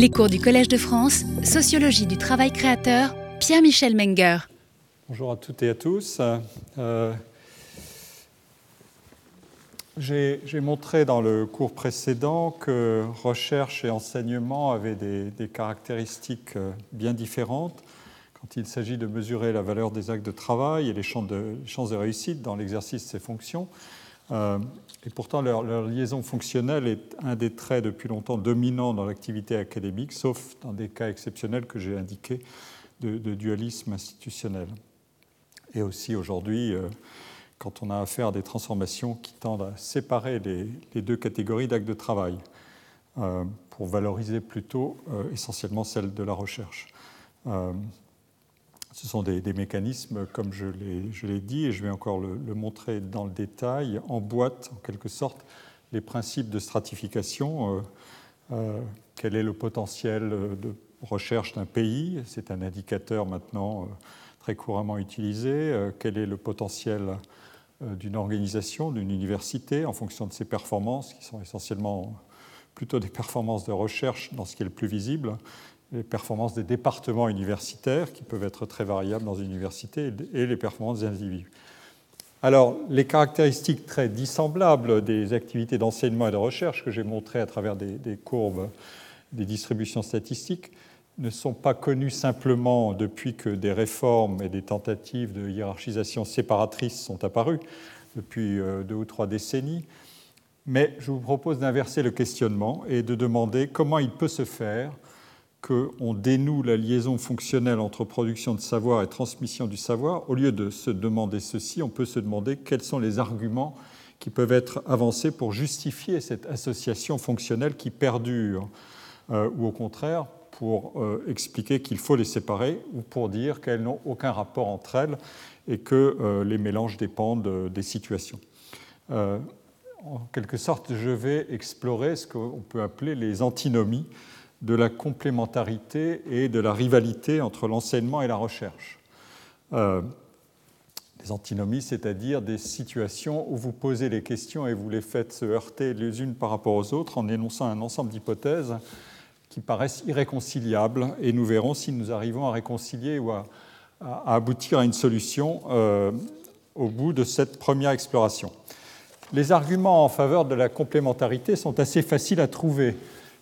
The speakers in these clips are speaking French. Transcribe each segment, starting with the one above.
Les cours du Collège de France, Sociologie du travail créateur, Pierre-Michel Menger. Bonjour à toutes et à tous. Euh, J'ai montré dans le cours précédent que recherche et enseignement avaient des, caractéristiques euh, bien différentes quand il s'agit de mesurer la valeur des actes de travail et les chances de, chances de réussite dans l'exercice de ces fonctions. Euh, et pourtant, leur, liaison fonctionnelle est un des traits depuis longtemps dominants dans l'activité académique, sauf dans des cas exceptionnels que j'ai indiqués de, dualisme institutionnel. Et aussi aujourd'hui, euh, quand on a affaire à des transformations qui tendent à séparer les, deux catégories d'actes de travail, euh, pour valoriser plutôt essentiellement celle de la recherche. Ce sont des, mécanismes, comme je l'ai dit, et je vais encore le, montrer dans le détail, emboîtent en quelque sorte les principes de stratification. Euh, euh, quel est le potentiel de recherche d'un pays C'est un indicateur maintenant euh, très couramment utilisé. Quel est le potentiel d'une organisation, d'une université, en fonction de ses performances, qui sont essentiellement plutôt des performances de recherche dans ce qui est le plus visible, les performances des départements universitaires, qui peuvent être très variables dans une université, et les performances des individus. Alors, les caractéristiques très dissemblables des activités d'enseignement et de recherche que j'ai montrées à travers des, courbes des distributions statistiques ne sont pas connues simplement depuis que des réformes et des tentatives de hiérarchisation séparatrice sont apparues depuis euh, deux ou trois décennies, mais je vous propose d'inverser le questionnement et de demander comment il peut se faire qu'on dénoue la liaison fonctionnelle entre production de savoir et transmission du savoir, au lieu de se demander ceci, on peut se demander quels sont les arguments qui peuvent être avancés pour justifier cette association fonctionnelle qui perdure, euh, ou au contraire pour euh, expliquer qu'il faut les séparer, ou pour dire qu'elles n'ont aucun rapport entre elles et que euh, les mélanges dépendent des situations. en quelque sorte, je vais explorer ce qu'on peut appeler les antinomies de la complémentarité et de la rivalité entre l'enseignement et la recherche. Euh, les antinomies, c'est-à-dire des situations où vous posez les questions et vous les faites se heurter les unes par rapport aux autres en énonçant un ensemble d'hypothèses qui paraissent irréconciliables et nous verrons si nous arrivons à réconcilier ou à, à aboutir à une solution euh, au bout de cette première exploration. Les arguments en faveur de la complémentarité sont assez faciles à trouver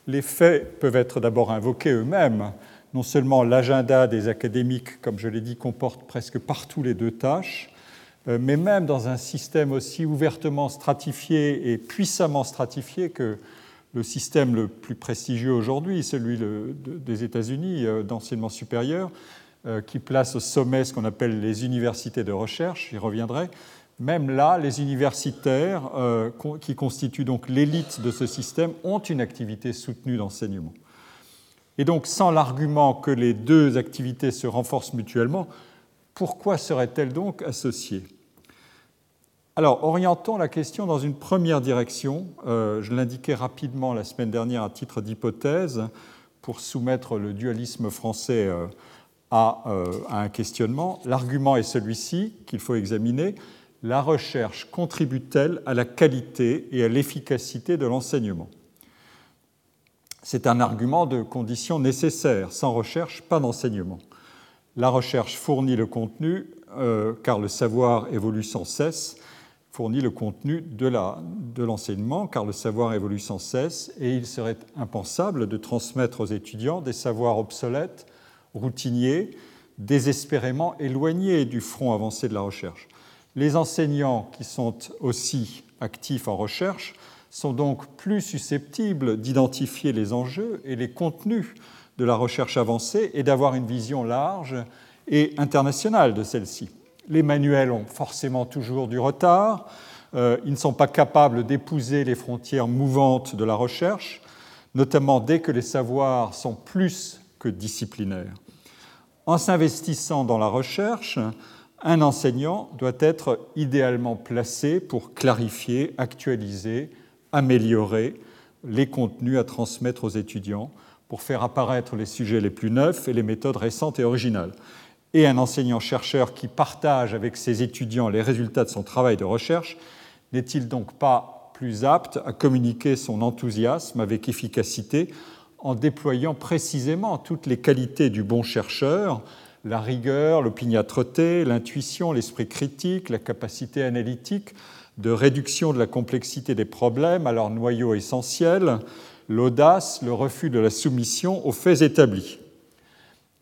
les faits peuvent être d'abord invoqués eux-mêmes. Non seulement l'agenda des académiques, comme je l'ai dit, comporte presque partout les deux tâches, euh, mais même dans un système aussi ouvertement stratifié et puissamment stratifié que le système le plus prestigieux aujourd'hui, celui des États-Unis euh, d'enseignement supérieur, euh, qui place au sommet ce qu'on appelle les universités de recherche, j'y reviendrai, même là, les universitaires, euh, qui constituent donc l'élite de ce système, ont une activité soutenue d'enseignement. Et donc, sans l'argument que les deux activités se renforcent mutuellement, pourquoi seraient-elles donc associées? Alors, orientons la question dans une première direction. Euh, je l'indiquais rapidement la semaine dernière à titre d'hypothèse pour soumettre le dualisme français euh, à, à un questionnement. L'argument est celui-ci qu'il faut examiner la recherche contribue-t-elle à la qualité et à l'efficacité de l'enseignement? C'est un argument de condition nécessaire. Sans recherche, pas d'enseignement. La recherche fournit le contenu, euh, car le savoir évolue sans cesse, fournit le contenu de l'enseignement, car le savoir évolue sans cesse, et il serait impensable de transmettre aux étudiants des savoirs obsolètes, routiniers, désespérément éloignés du front avancé de la recherche. Les enseignants qui sont aussi actifs en recherche sont donc plus susceptibles d'identifier les enjeux et les contenus de la recherche avancée et d'avoir une vision large et internationale de celle-ci. Les manuels ont forcément toujours du retard, euh, ils ne sont pas capables d'épouser les frontières mouvantes de la recherche, notamment dès que les savoirs sont plus que disciplinaires. En s'investissant dans la recherche, un enseignant doit être idéalement placé pour clarifier, actualiser, améliorer les contenus à transmettre aux étudiants, pour faire apparaître les sujets les plus neufs et les méthodes récentes et originales. Et un enseignant-chercheur qui partage avec ses étudiants les résultats de son travail de recherche n'est-il donc pas plus apte à communiquer son enthousiasme avec efficacité en déployant précisément toutes les qualités du bon chercheur, la rigueur, l'opiniâtreté, l'intuition, l'esprit critique, la capacité analytique de réduction de la complexité des problèmes à leur noyau essentiel, l'audace, le refus de la soumission aux faits établis.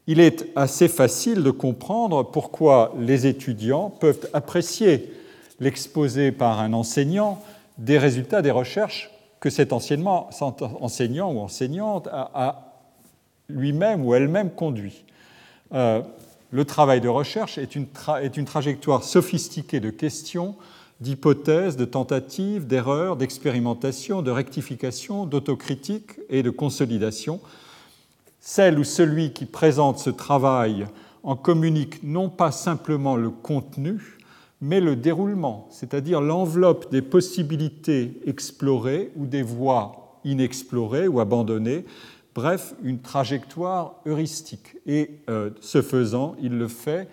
Il est assez facile de comprendre pourquoi les étudiants peuvent apprécier l'exposé par un enseignant des résultats des recherches que cet enseignant ou enseignante a, lui-même ou elle-même conduit. Euh, le travail de recherche est une, est une trajectoire sophistiquée de questions, d'hypothèses, de tentatives, d'erreurs, d'expérimentation, de rectification, d'autocritique et de consolidation. Celle ou celui qui présente ce travail en communique non pas simplement le contenu, mais le déroulement, c'est-à-dire l'enveloppe des possibilités explorées ou des voies inexplorées ou abandonnées, bref, une trajectoire heuristique. Et euh, ce faisant, il le fait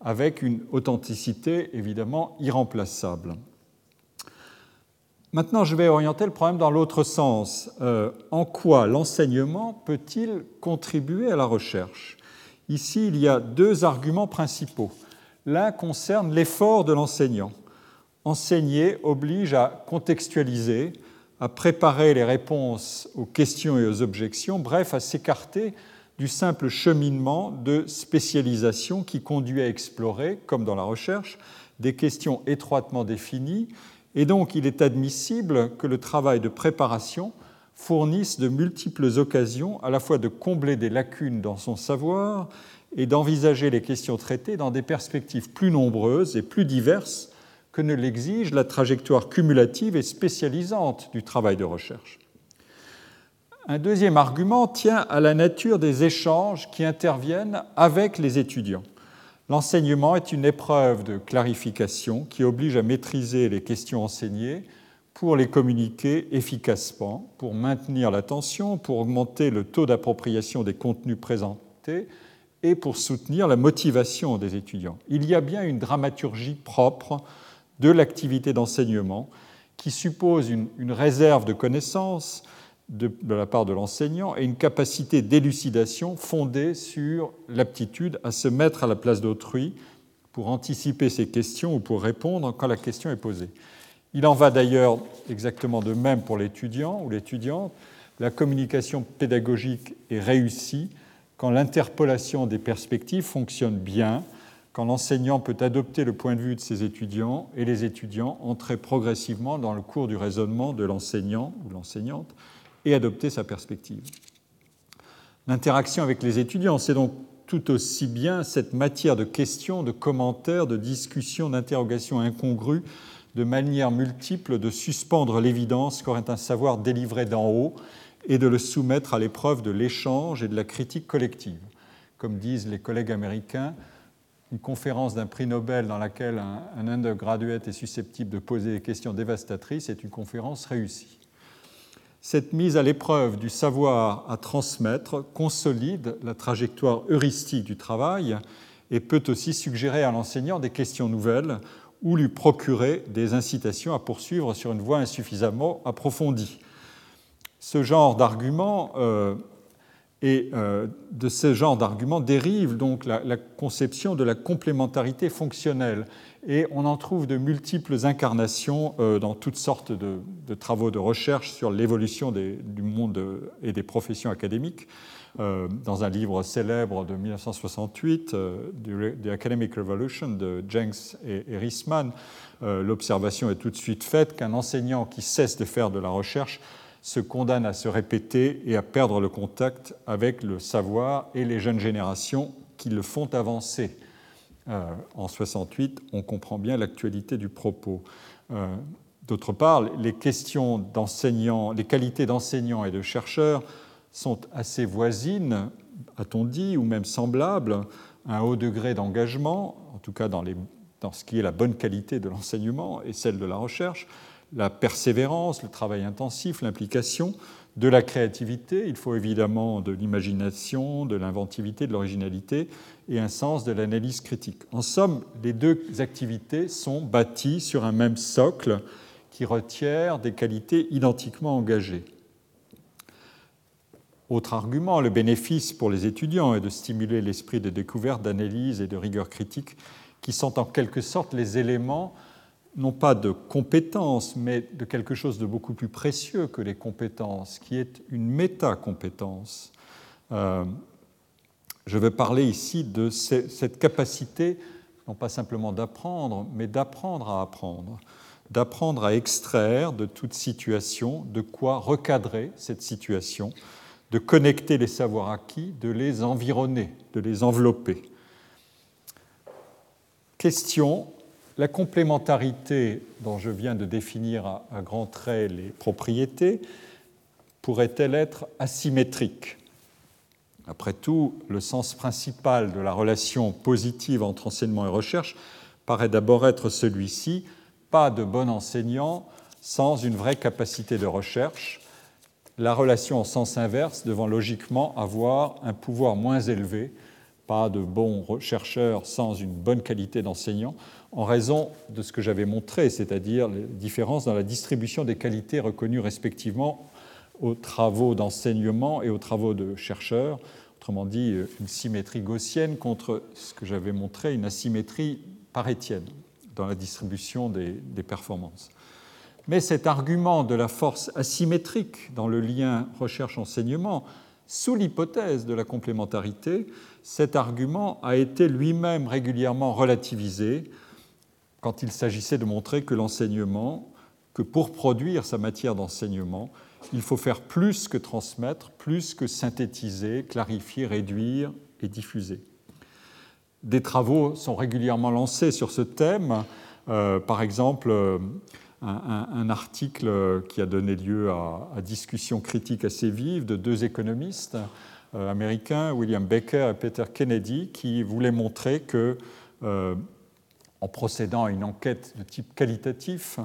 avec une authenticité évidemment irremplaçable. Maintenant, je vais orienter le problème dans l'autre sens. Euh, en quoi l'enseignement peut-il contribuer à la recherche? Ici, il y a deux arguments principaux. L'un concerne l'effort de l'enseignant. Enseigner oblige à contextualiser, à préparer les réponses aux questions et aux objections, bref, à s'écarter du simple cheminement de spécialisation qui conduit à explorer, comme dans la recherche, des questions étroitement définies, et donc il est admissible que le travail de préparation fournisse de multiples occasions à la fois de combler des lacunes dans son savoir et d'envisager les questions traitées dans des perspectives plus nombreuses et plus diverses que ne l'exige la trajectoire cumulative et spécialisante du travail de recherche. Un deuxième argument tient à la nature des échanges qui interviennent avec les étudiants. L'enseignement est une épreuve de clarification qui oblige à maîtriser les questions enseignées pour les communiquer efficacement, pour maintenir l'attention, pour augmenter le taux d'appropriation des contenus présentés et pour soutenir la motivation des étudiants. Il y a bien une dramaturgie propre de l'activité d'enseignement qui suppose une, réserve de connaissances de, de la part de l'enseignant et une capacité d'élucidation fondée sur l'aptitude à se mettre à la place d'autrui pour anticiper ses questions ou pour répondre quand la question est posée. Il en va d'ailleurs exactement de même pour l'étudiant ou l'étudiante. La communication pédagogique est réussie quand l'interpolation des perspectives fonctionne bien, quand l'enseignant peut adopter le point de vue de ses étudiants et les étudiants entrer progressivement dans le cours du raisonnement de l'enseignant ou l'enseignante et adopter sa perspective. L'interaction avec les étudiants, c'est donc tout aussi bien cette matière de questions, de commentaires, de discussions, d'interrogations incongrues, de manières multiples de suspendre l'évidence qu'aurait un savoir délivré d'en haut et de le soumettre à l'épreuve de l'échange et de la critique collective. Comme disent les collègues américains, une conférence d'un prix Nobel dans laquelle un, undergraduate est susceptible de poser des questions dévastatrices est une conférence réussie. Cette mise à l'épreuve du savoir à transmettre consolide la trajectoire heuristique du travail et peut aussi suggérer à l'enseignant des questions nouvelles ou lui procurer des incitations à poursuivre sur une voie insuffisamment approfondie ce genre d'argument euh, et euh, de ce genre d'argument dérive donc la, conception de la complémentarité fonctionnelle. Et on en trouve de multiples incarnations euh, dans toutes sortes de, travaux de recherche sur l'évolution du monde et des professions académiques. dans un livre célèbre de 1968, The Academic Revolution de Jenks et, et Rissman, l'observation est tout de suite faite qu'un enseignant qui cesse de faire de la recherche se condamne à se répéter et à perdre le contact avec le savoir et les jeunes générations qui le font avancer. Euh, en 68, on comprend bien l'actualité du propos. Euh, d'autre part, les questions d'enseignants, les qualités d'enseignants et de chercheurs sont assez voisines, a-t-on dit, ou même semblables, un haut degré d'engagement, en tout cas dans ce qui est la bonne qualité de l'enseignement et celle de la recherche, la persévérance, le travail intensif, l'implication, de la créativité, il faut évidemment de l'imagination, de l'inventivité, de l'originalité et un sens de l'analyse critique. En somme, les deux activités sont bâties sur un même socle qui requiert des qualités identiquement engagées. Autre argument, le bénéfice pour les étudiants est de stimuler l'esprit de découverte, d'analyse et de rigueur critique, qui sont en quelque sorte les éléments, non pas de compétences, mais de quelque chose de beaucoup plus précieux que les compétences, qui est une métacompétence. Euh, je vais parler ici de cette capacité, non pas simplement d'apprendre, mais d'apprendre à apprendre, d'apprendre à extraire de toute situation de quoi recadrer cette situation, de connecter les savoirs acquis, de les environner, de les envelopper. Question, la complémentarité dont je viens de définir à, grands traits les propriétés pourrait-elle être asymétrique? Après tout, le sens principal de la relation positive entre enseignement et recherche paraît d'abord être celui-ci, pas de bon enseignant sans une vraie capacité de recherche, la relation en sens inverse devant logiquement avoir un pouvoir moins élevé, pas de bons chercheurs sans une bonne qualité d'enseignant, en raison de ce que j'avais montré, c'est-à-dire les différences dans la distribution des qualités reconnues respectivement aux travaux d'enseignement et aux travaux de chercheurs, autrement dit une symétrie gaussienne contre ce que j'avais montré, une asymétrie parétienne dans la distribution des, des, performances. Mais cet argument de la force asymétrique dans le lien recherche-enseignement, sous l'hypothèse de la complémentarité, cet argument a été lui-même régulièrement relativisé quand il s'agissait de montrer que l'enseignement, que pour produire sa matière d'enseignement, il faut faire plus que transmettre, plus que synthétiser, clarifier, réduire et diffuser. Des travaux sont régulièrement lancés sur ce thème. Euh, par exemple, euh, un, article qui a donné lieu à, discussions critiques assez vives de deux économistes euh, américains, William Baker et Peter Kennedy, qui voulaient montrer que, en procédant à une enquête de type qualitatif,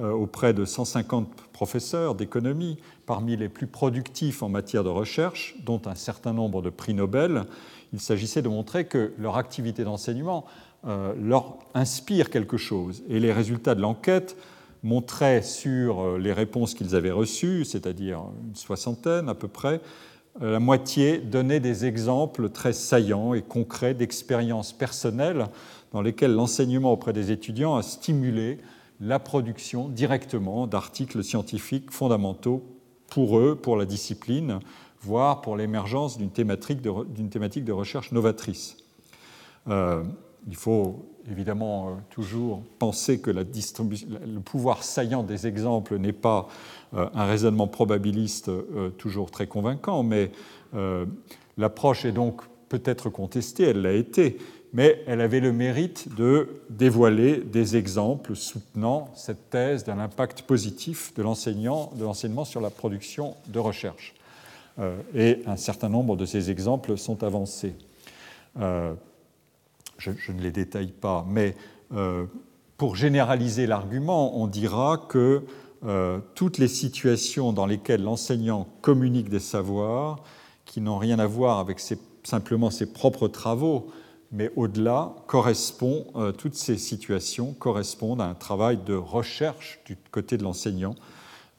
euh, auprès de 150 professeurs d'économie, parmi les plus productifs en matière de recherche, dont un certain nombre de prix Nobel. Il s'agissait de montrer que leur activité d'enseignement euh, leur inspire quelque chose. Et les résultats de l'enquête montraient sur euh, les réponses qu'ils avaient reçues, c'est-à-dire une soixantaine à peu près, la moitié donnait des exemples très saillants et concrets d'expériences personnelles dans lesquelles l'enseignement auprès des étudiants a stimulé la production directement d'articles scientifiques fondamentaux pour eux, pour la discipline, voire pour l'émergence d'une thématique, de recherche novatrice. Euh, il faut évidemment euh, toujours penser que le pouvoir saillant des exemples n'est pas euh, un raisonnement probabiliste toujours très convaincant, mais l'approche est donc peut-être contestée, elle l'a été, mais elle avait le mérite de dévoiler des exemples soutenant cette thèse d'un impact positif de l'enseignement sur la production de recherche. Euh, et un certain nombre de ces exemples sont avancés. Euh, je, ne les détaille pas, mais euh, pour généraliser l'argument, on dira que toutes les situations dans lesquelles l'enseignant communique des savoirs qui n'ont rien à voir avec simplement ses propres travaux, mais au-delà, correspond, euh, toutes ces situations correspondent à un travail de recherche du côté de l'enseignant.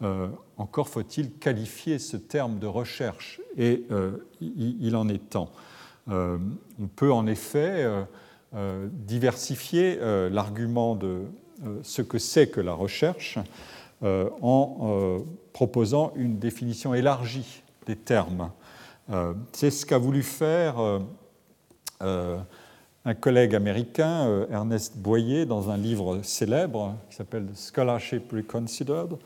Euh, encore faut-il qualifier ce terme de recherche, et euh, il, en est temps. On peut en effet diversifier l'argument de ce que c'est que la recherche en proposant une définition élargie des termes. c'est ce qu'a voulu faire un collègue américain, euh, Ernest Boyer, dans un livre célèbre qui s'appelle Scholarship Reconsidered.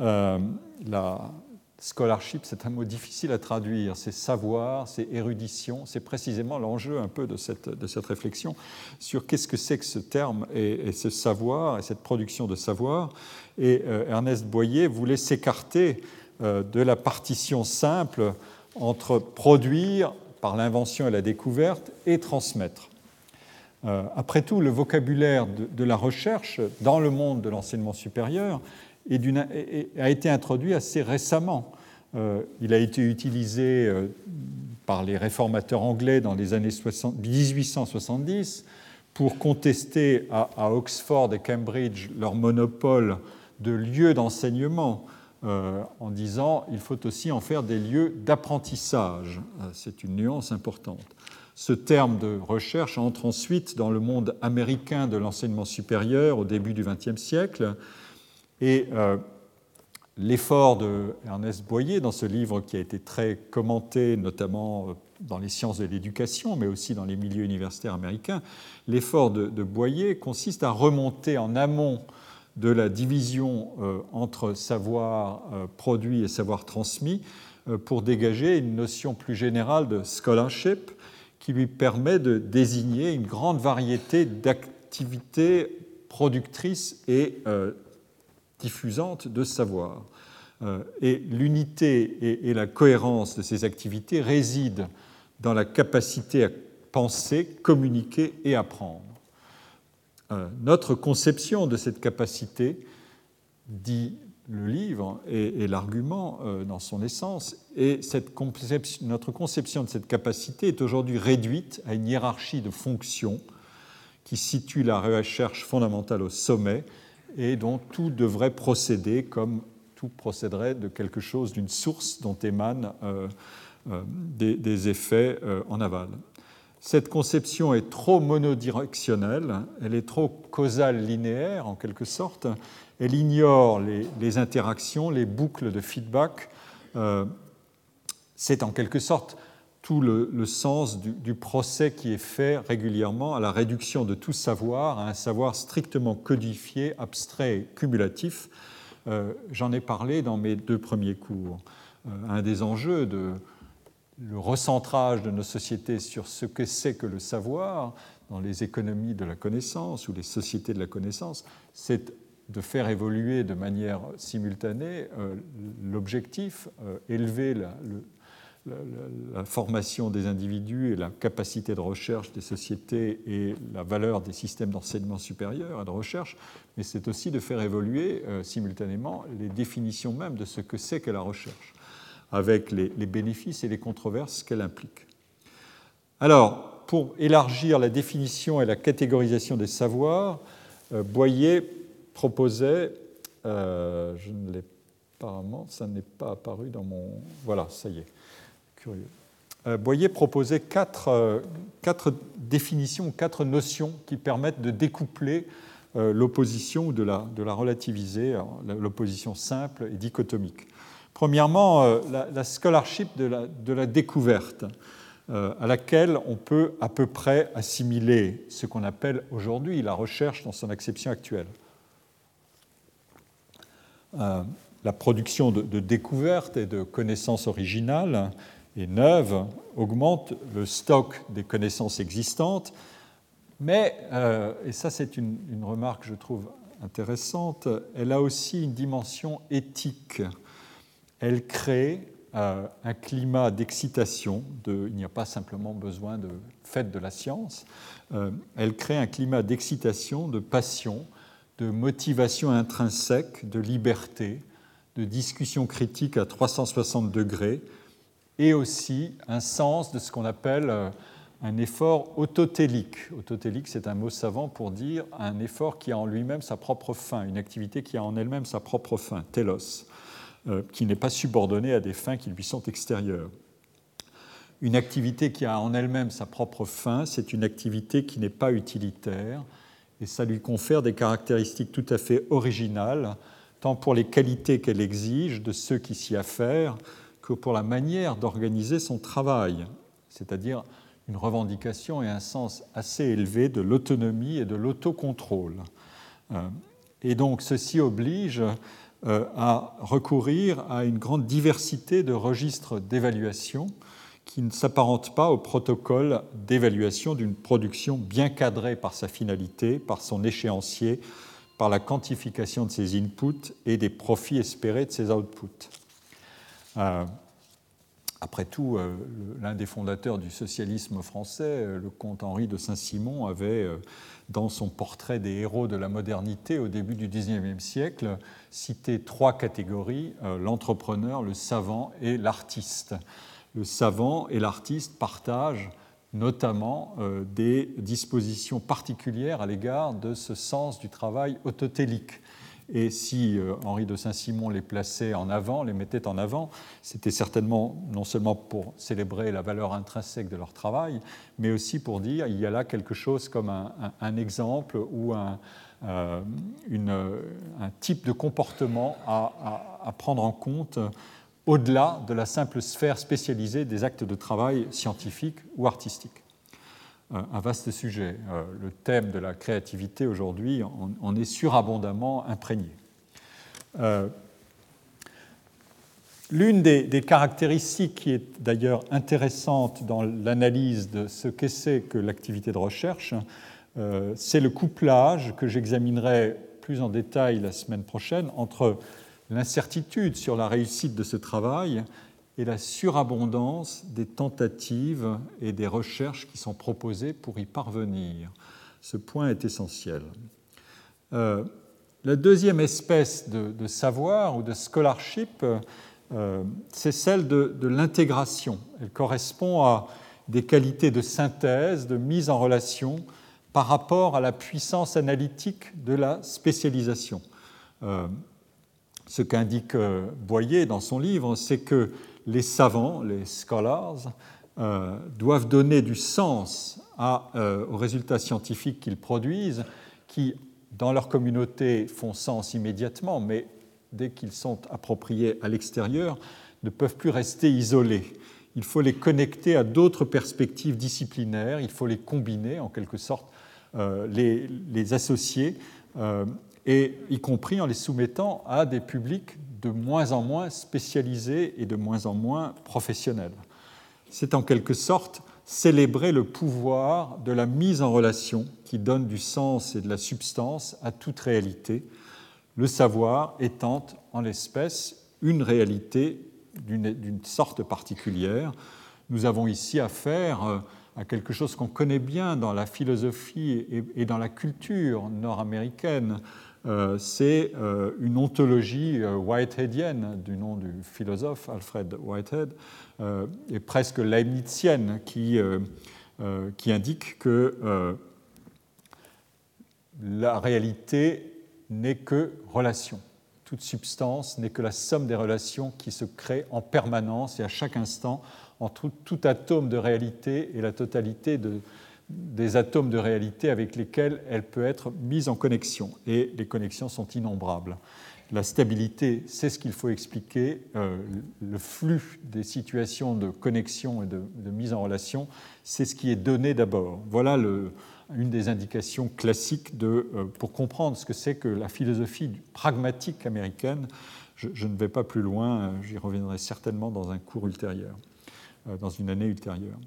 Euh, la scholarship, c'est un mot difficile à traduire, c'est savoir, c'est érudition, c'est précisément l'enjeu un peu de cette, de cette réflexion sur qu'est-ce que c'est que ce terme et, ce savoir et cette production de savoir. Et euh, Ernest Boyer voulait s'écarter de la partition simple entre produire par l'invention et la découverte et transmettre. Euh, après tout, le vocabulaire de, la recherche dans le monde de l'enseignement supérieur a été introduit assez récemment. Euh, il a été utilisé euh, par les réformateurs anglais dans les années 1870 pour contester à, Oxford et Cambridge leur monopole de lieux d'enseignement en disant il faut aussi en faire des lieux d'apprentissage. C'est une nuance importante. Ce terme de recherche entre ensuite dans le monde américain de l'enseignement supérieur au début du XXe siècle. Et euh, l'effort de Ernest Boyer dans ce livre qui a été très commenté, notamment euh, dans les sciences de l'éducation, mais aussi dans les milieux universitaires américains, l'effort de, Boyer consiste à remonter en amont de la division euh, entre savoir produit et savoir transmis pour dégager une notion plus générale de scholarship qui lui permet de désigner une grande variété d'activités productrices et euh, diffusantes de savoir. Euh, et l'unité et, la cohérence de ces activités résident dans la capacité à penser, communiquer et apprendre. Euh, notre conception de cette capacité, dit le livre et, l'argument euh, dans son essence. Et notre conception de cette capacité est aujourd'hui réduite à une hiérarchie de fonctions qui situe la recherche fondamentale au sommet et dont tout devrait procéder comme tout procéderait de quelque chose, d'une source dont émanent euh, euh, des, effets en aval. Cette conception est trop monodirectionnelle, elle est trop causale linéaire en quelque sorte, elle ignore les, interactions, les boucles de feedback. Euh, c'est en quelque sorte tout le, sens du, procès qui est fait régulièrement à la réduction de tout savoir à un savoir strictement codifié, abstrait cumulatif. Euh, j'en ai parlé dans mes deux premiers cours. Euh, un des enjeux de le recentrage de nos sociétés sur ce que c'est que le savoir dans les économies de la connaissance ou les sociétés de la connaissance, c'est de faire évoluer de manière simultanée euh, l'objectif, euh, élever la, formation des individus et la capacité de recherche des sociétés et la valeur des systèmes d'enseignement supérieur et de recherche, mais c'est aussi de faire évoluer euh, simultanément les définitions même de ce que c'est que la recherche, avec les bénéfices et les controverses qu'elle implique. Alors, pour élargir la définition et la catégorisation des savoirs, Boyer proposait, euh, je ne l'ai pas, ça n'est pas apparu dans mon. Voilà, ça y est, curieux. Euh, Boyer proposait quatre, euh, quatre, définitions, quatre notions qui permettent de découpler l'opposition ou de la, relativiser, l'opposition simple et dichotomique. Premièrement, la, scholarship de la, de la découverte, à laquelle on peut à peu près assimiler ce qu'on appelle aujourd'hui la recherche dans son acception actuelle. Euh, la production de, découvertes et de connaissances originales et neuves augmente le stock des connaissances existantes, mais, euh, et ça c'est une, remarque que je trouve intéressante, elle a aussi une dimension éthique. Elle crée euh, un climat d'excitation, de, il n'y a pas simplement besoin de fête de la science, elle crée un climat d'excitation, de passion, de motivation intrinsèque, de liberté, de discussion critique à 360 degrés, et aussi un sens de ce qu'on appelle euh, un effort autotélique. Autotélique, c'est un mot savant pour dire un effort qui a en lui-même sa propre fin, une activité qui a en elle-même sa propre fin, telos, euh, qui n'est pas subordonnée à des fins qui lui sont extérieures. Une activité qui a en elle-même sa propre fin, c'est une activité qui n'est pas utilitaire, et ça lui confère des caractéristiques tout à fait originales, tant pour les qualités qu'elle exige de ceux qui s'y affairent que pour la manière d'organiser son travail, c'est-à-dire une revendication et un sens assez élevé de l'autonomie et de l'autocontrôle. Euh, et donc ceci oblige euh, à recourir à une grande diversité de registres d'évaluation qui ne s'apparente pas au protocole d'évaluation d'une production bien cadrée par sa finalité, par son échéancier, par la quantification de ses inputs et des profits espérés de ses outputs. Euh, après tout, euh, l'un des fondateurs du socialisme français, euh, le comte Henri de Saint-Simon, avait, dans son portrait des héros de la modernité au début du XIXe siècle, cité trois catégories, l'entrepreneur, le savant et l'artiste le savant et l'artiste partagent notamment euh, des dispositions particulières à l'égard de ce sens du travail autotélique. Et si euh, Henri de Saint-Simon les plaçait en avant, les mettait en avant, c'était certainement non seulement pour célébrer la valeur intrinsèque de leur travail, mais aussi pour dire il y a là quelque chose comme un, exemple ou un, euh, un, type de comportement à prendre en compte au-delà de la simple sphère spécialisée des actes de travail scientifiques ou artistiques. Euh, un vaste sujet. Euh, le thème de la créativité aujourd'hui en, est surabondamment imprégné. Euh, l'une des, caractéristiques qui est d'ailleurs intéressante dans l'analyse de ce qu'est c'est que l'activité de recherche, c'est le couplage que j'examinerai plus en détail la semaine prochaine entre l'incertitude sur la réussite de ce travail et la surabondance des tentatives et des recherches qui sont proposées pour y parvenir. Ce point est essentiel. Euh, la deuxième espèce de, savoir ou de scholarship, euh, c'est celle de, l'intégration. Elle correspond à des qualités de synthèse, de mise en relation par rapport à la puissance analytique de la spécialisation. Euh, ce qu'indique Boyer dans son livre, c'est que les savants, les scholars, euh, doivent donner du sens euh, aux résultats scientifiques qu'ils produisent, qui, dans leur communauté, font sens immédiatement, mais dès qu'ils sont appropriés à l'extérieur, ne peuvent plus rester isolés. Il faut les connecter à d'autres perspectives disciplinaires, il faut les combiner, en quelque sorte, euh, les, associer, et y compris en les soumettant à des publics de moins en moins spécialisés et de moins en moins professionnels. C'est en quelque sorte célébrer le pouvoir de la mise en relation qui donne du sens et de la substance à toute réalité, le savoir étant en l'espèce une réalité d'une sorte particulière. Nous avons ici affaire euh, à quelque chose qu'on connaît bien dans la philosophie et dans la culture nord-américaine, c'est euh, une ontologie euh, whiteheadienne du nom du philosophe Alfred Whitehead, et presque leibnizienne, qui, qui indique que la réalité n'est que relation. Toute substance n'est que la somme des relations qui se créent en permanence et à chaque instant entre tout atome de réalité et la totalité de, des atomes de réalité avec lesquels elle peut être mise en connexion. Et les connexions sont innombrables. La stabilité, c'est ce qu'il faut expliquer. Euh, le flux des situations de connexion et de, mise en relation, c'est ce qui est donné d'abord. Voilà une des indications classiques de, euh, pour comprendre ce que c'est que la philosophie pragmatique américaine. Je, ne vais pas plus loin, euh, j'y reviendrai certainement dans un cours ultérieur, dans une année ultérieure.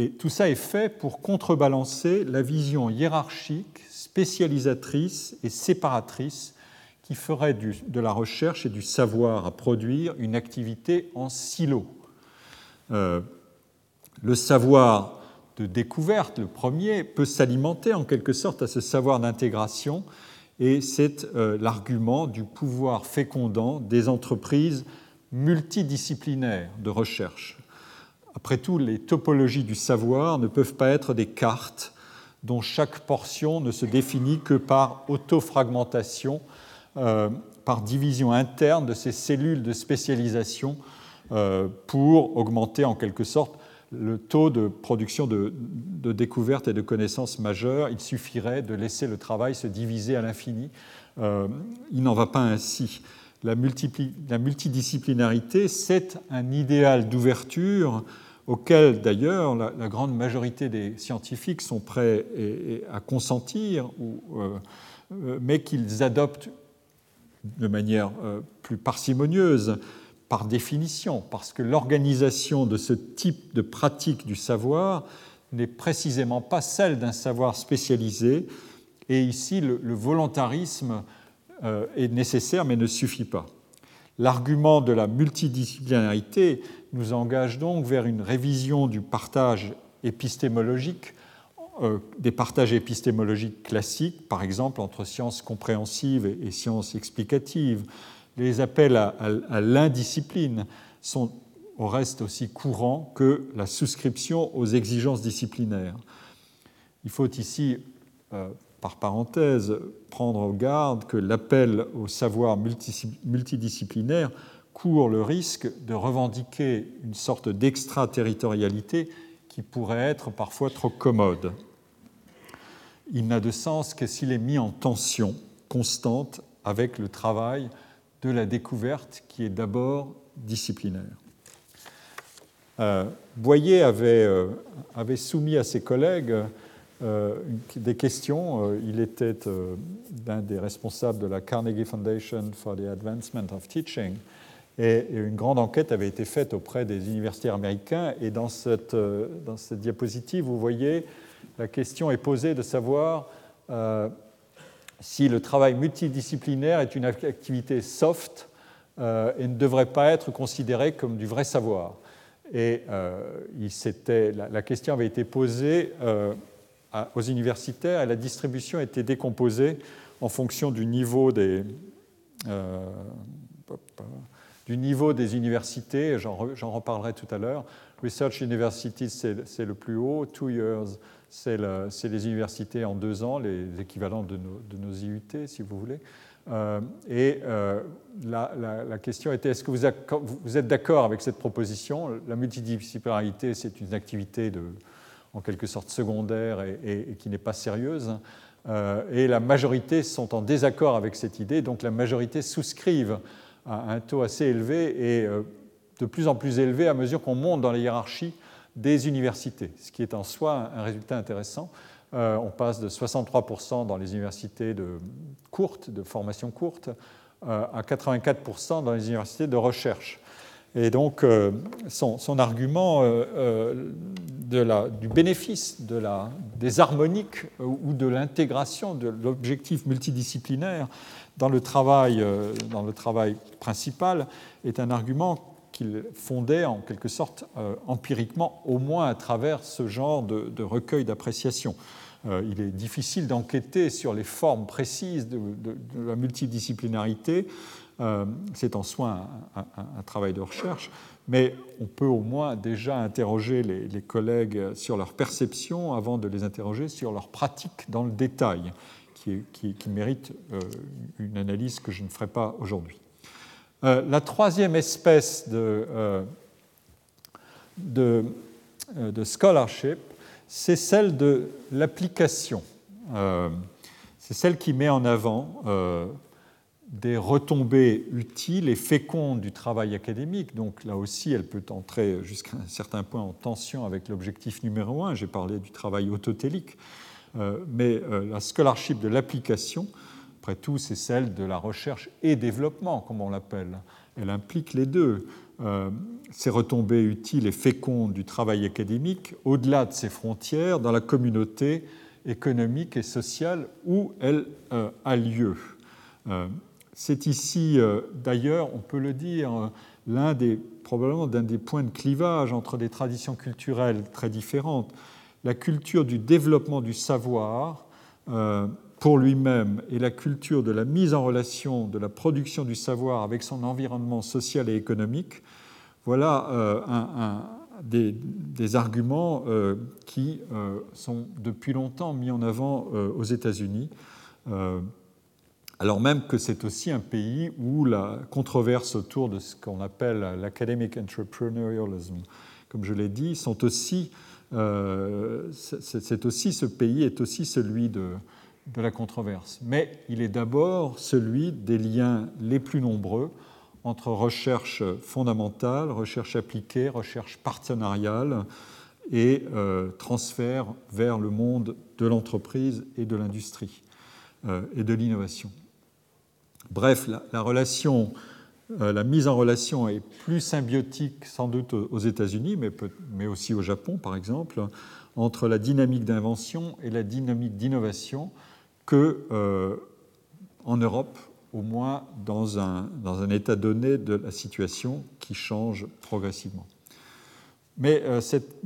Et tout ça est fait pour contrebalancer la vision hiérarchique, spécialisatrice et séparatrice qui ferait de la recherche et du savoir à produire une activité en silo. Euh, le savoir de découverte, le premier, peut s'alimenter en quelque sorte à ce savoir d'intégration et c'est euh, l'argument du pouvoir fécondant des entreprises multidisciplinaires de recherche. Après tout, les topologies du savoir ne peuvent pas être des cartes dont chaque portion ne se définit que par autofragmentation, euh, par division interne de ces cellules de spécialisation euh, pour augmenter en quelque sorte le taux de production de, découvertes et de connaissances majeures. Il suffirait de laisser le travail se diviser à l'infini. Euh, il n'en va pas ainsi. La, la multidisciplinarité, c'est un idéal d'ouverture auquel d'ailleurs la, grande majorité des scientifiques sont prêts à consentir, euh, euh, mais qu'ils adoptent de manière euh, plus parcimonieuse par définition, parce que l'organisation de ce type de pratique du savoir n'est précisément pas celle d'un savoir spécialisé, et ici le, le volontarisme est nécessaire mais ne suffit pas. L'argument de la multidisciplinarité nous engage donc vers une révision du partage épistémologique, euh, des partages épistémologiques classiques, par exemple entre sciences compréhensives et, sciences explicatives. Les appels à, l'indiscipline sont au reste aussi courants que la souscription aux exigences disciplinaires. Il faut ici euh, par parenthèse, prendre garde que l'appel au savoir multidisciplinaire court le risque de revendiquer une sorte d'extraterritorialité qui pourrait être parfois trop commode. Il n'a de sens que s'il est mis en tension constante avec le travail de la découverte qui est d'abord disciplinaire. Euh, Boyer avait, euh, avait, soumis à ses collègues euh, des questions. Il était l'un des responsables de la Carnegie Foundation for the Advancement of Teaching. Et une grande enquête avait été faite auprès des universitaires américains. Et dans cette, dans cette diapositive, vous voyez, la question est posée de savoir si le travail multidisciplinaire est une activité soft euh, et ne devrait pas être considéré comme du vrai savoir. Et euh, la, question avait été posée euh, aux universitaires et la distribution était décomposée en fonction du niveau des, du niveau des universités. J'en reparlerai tout à l'heure. Research University, c'est le plus haut. Two years, c'est les universités en deux ans, les équivalents de nos, IUT, si vous voulez. Euh, et euh, la, question était est-ce que vous, êtes d'accord avec cette proposition? La multidisciplinarité, c'est une activité en quelque sorte secondaire et, qui n'est pas sérieuse. Euh, et la majorité sont en désaccord avec cette idée, donc la majorité souscrivent à un taux assez élevé et de plus en plus élevé à mesure qu'on monte dans les hiérarchies des universités, ce qui est en soi un résultat intéressant. Euh, on passe de 63% dans les universités de, courtes, de formation courte, euh, à 84% dans les universités de recherche. Et donc, euh, son, argument du bénéfice des harmoniques ou de l'intégration de l'objectif multidisciplinaire dans le, travail, dans le travail principal est un argument qu'il fondait en quelque sorte euh, empiriquement, au moins à travers ce genre de, recueil d'appréciation. Euh, il est difficile d'enquêter sur les formes précises de, la multidisciplinarité. Euh, c'est en soi un, travail de recherche, mais on peut au moins déjà interroger les, collègues sur leur perception avant de les interroger sur leur pratique dans le détail, qui, mérite une analyse que je ne ferai pas aujourd'hui. Euh, la troisième espèce de, euh, euh, de, scholarship, c'est celle de l'application. c'est celle qui met en avant des retombées utiles et fécondes du travail académique. Donc là aussi, elle peut entrer jusqu'à un certain point en tension avec l'objectif numéro un. J'ai parlé du travail autotélique. Mais la scholarship de l'application après tout, c'est celle de la recherche et développement, comme on l'appelle. Elle implique les deux. Euh, ces retombées utiles et fécondes du travail académique au-delà de ses frontières, dans la communauté économique et sociale où elle euh, a lieu. Euh, c'est ici, d'ailleurs, on peut le dire, l'un des, probablement d'un des points de clivage entre des traditions culturelles très différentes. La culture du développement du savoir pour lui-même et la culture de la mise en relation de la production du savoir avec son environnement social et économique, voilà euh, des, arguments euh, qui euh, sont depuis longtemps mis en avant aux États-Unis, alors même que c'est aussi un pays où la controverse autour de ce qu'on appelle l'academic entrepreneurialism, comme je l'ai dit, sont aussi, c'est aussi ce pays est aussi celui de la controverse, mais il est d'abord celui des liens les plus nombreux entre recherche fondamentale, recherche appliquée, recherche partenariale et euh, transfert vers le monde de l'entreprise et de l'industrie euh, et de l'innovation. Bref, la, relation, euh, la mise en relation est plus symbiotique sans doute aux États-Unis, mais, aussi au Japon par exemple, entre la dynamique d'invention et la dynamique d'innovation que euh, en Europe, au moins dans un, état donné de la situation qui change progressivement. Mais euh, cette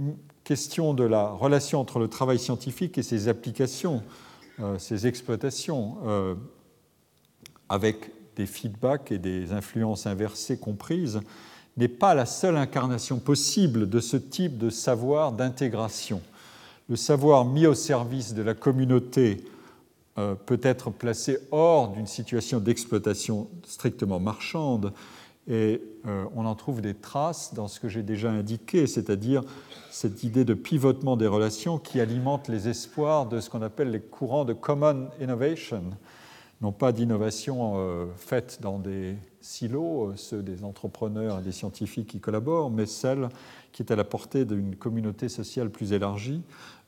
question de la relation entre le travail scientifique et ses applications, euh, ses exploitations, avec des feedbacks et des influences inversées comprises, n'est pas la seule incarnation possible de ce type de savoir d'intégration. Le savoir mis au service de la communauté peut être placé hors d'une situation d'exploitation strictement marchande. Et on en trouve des traces dans ce que j'ai déjà indiqué, c'est-à-dire cette idée de pivotement des relations qui alimente les espoirs de ce qu'on appelle les courants de common innovation, non pas d'innovation euh, faite dans des silos, euh, ceux des entrepreneurs et des scientifiques qui collaborent, mais celle qui est à la portée d'une communauté sociale plus élargie,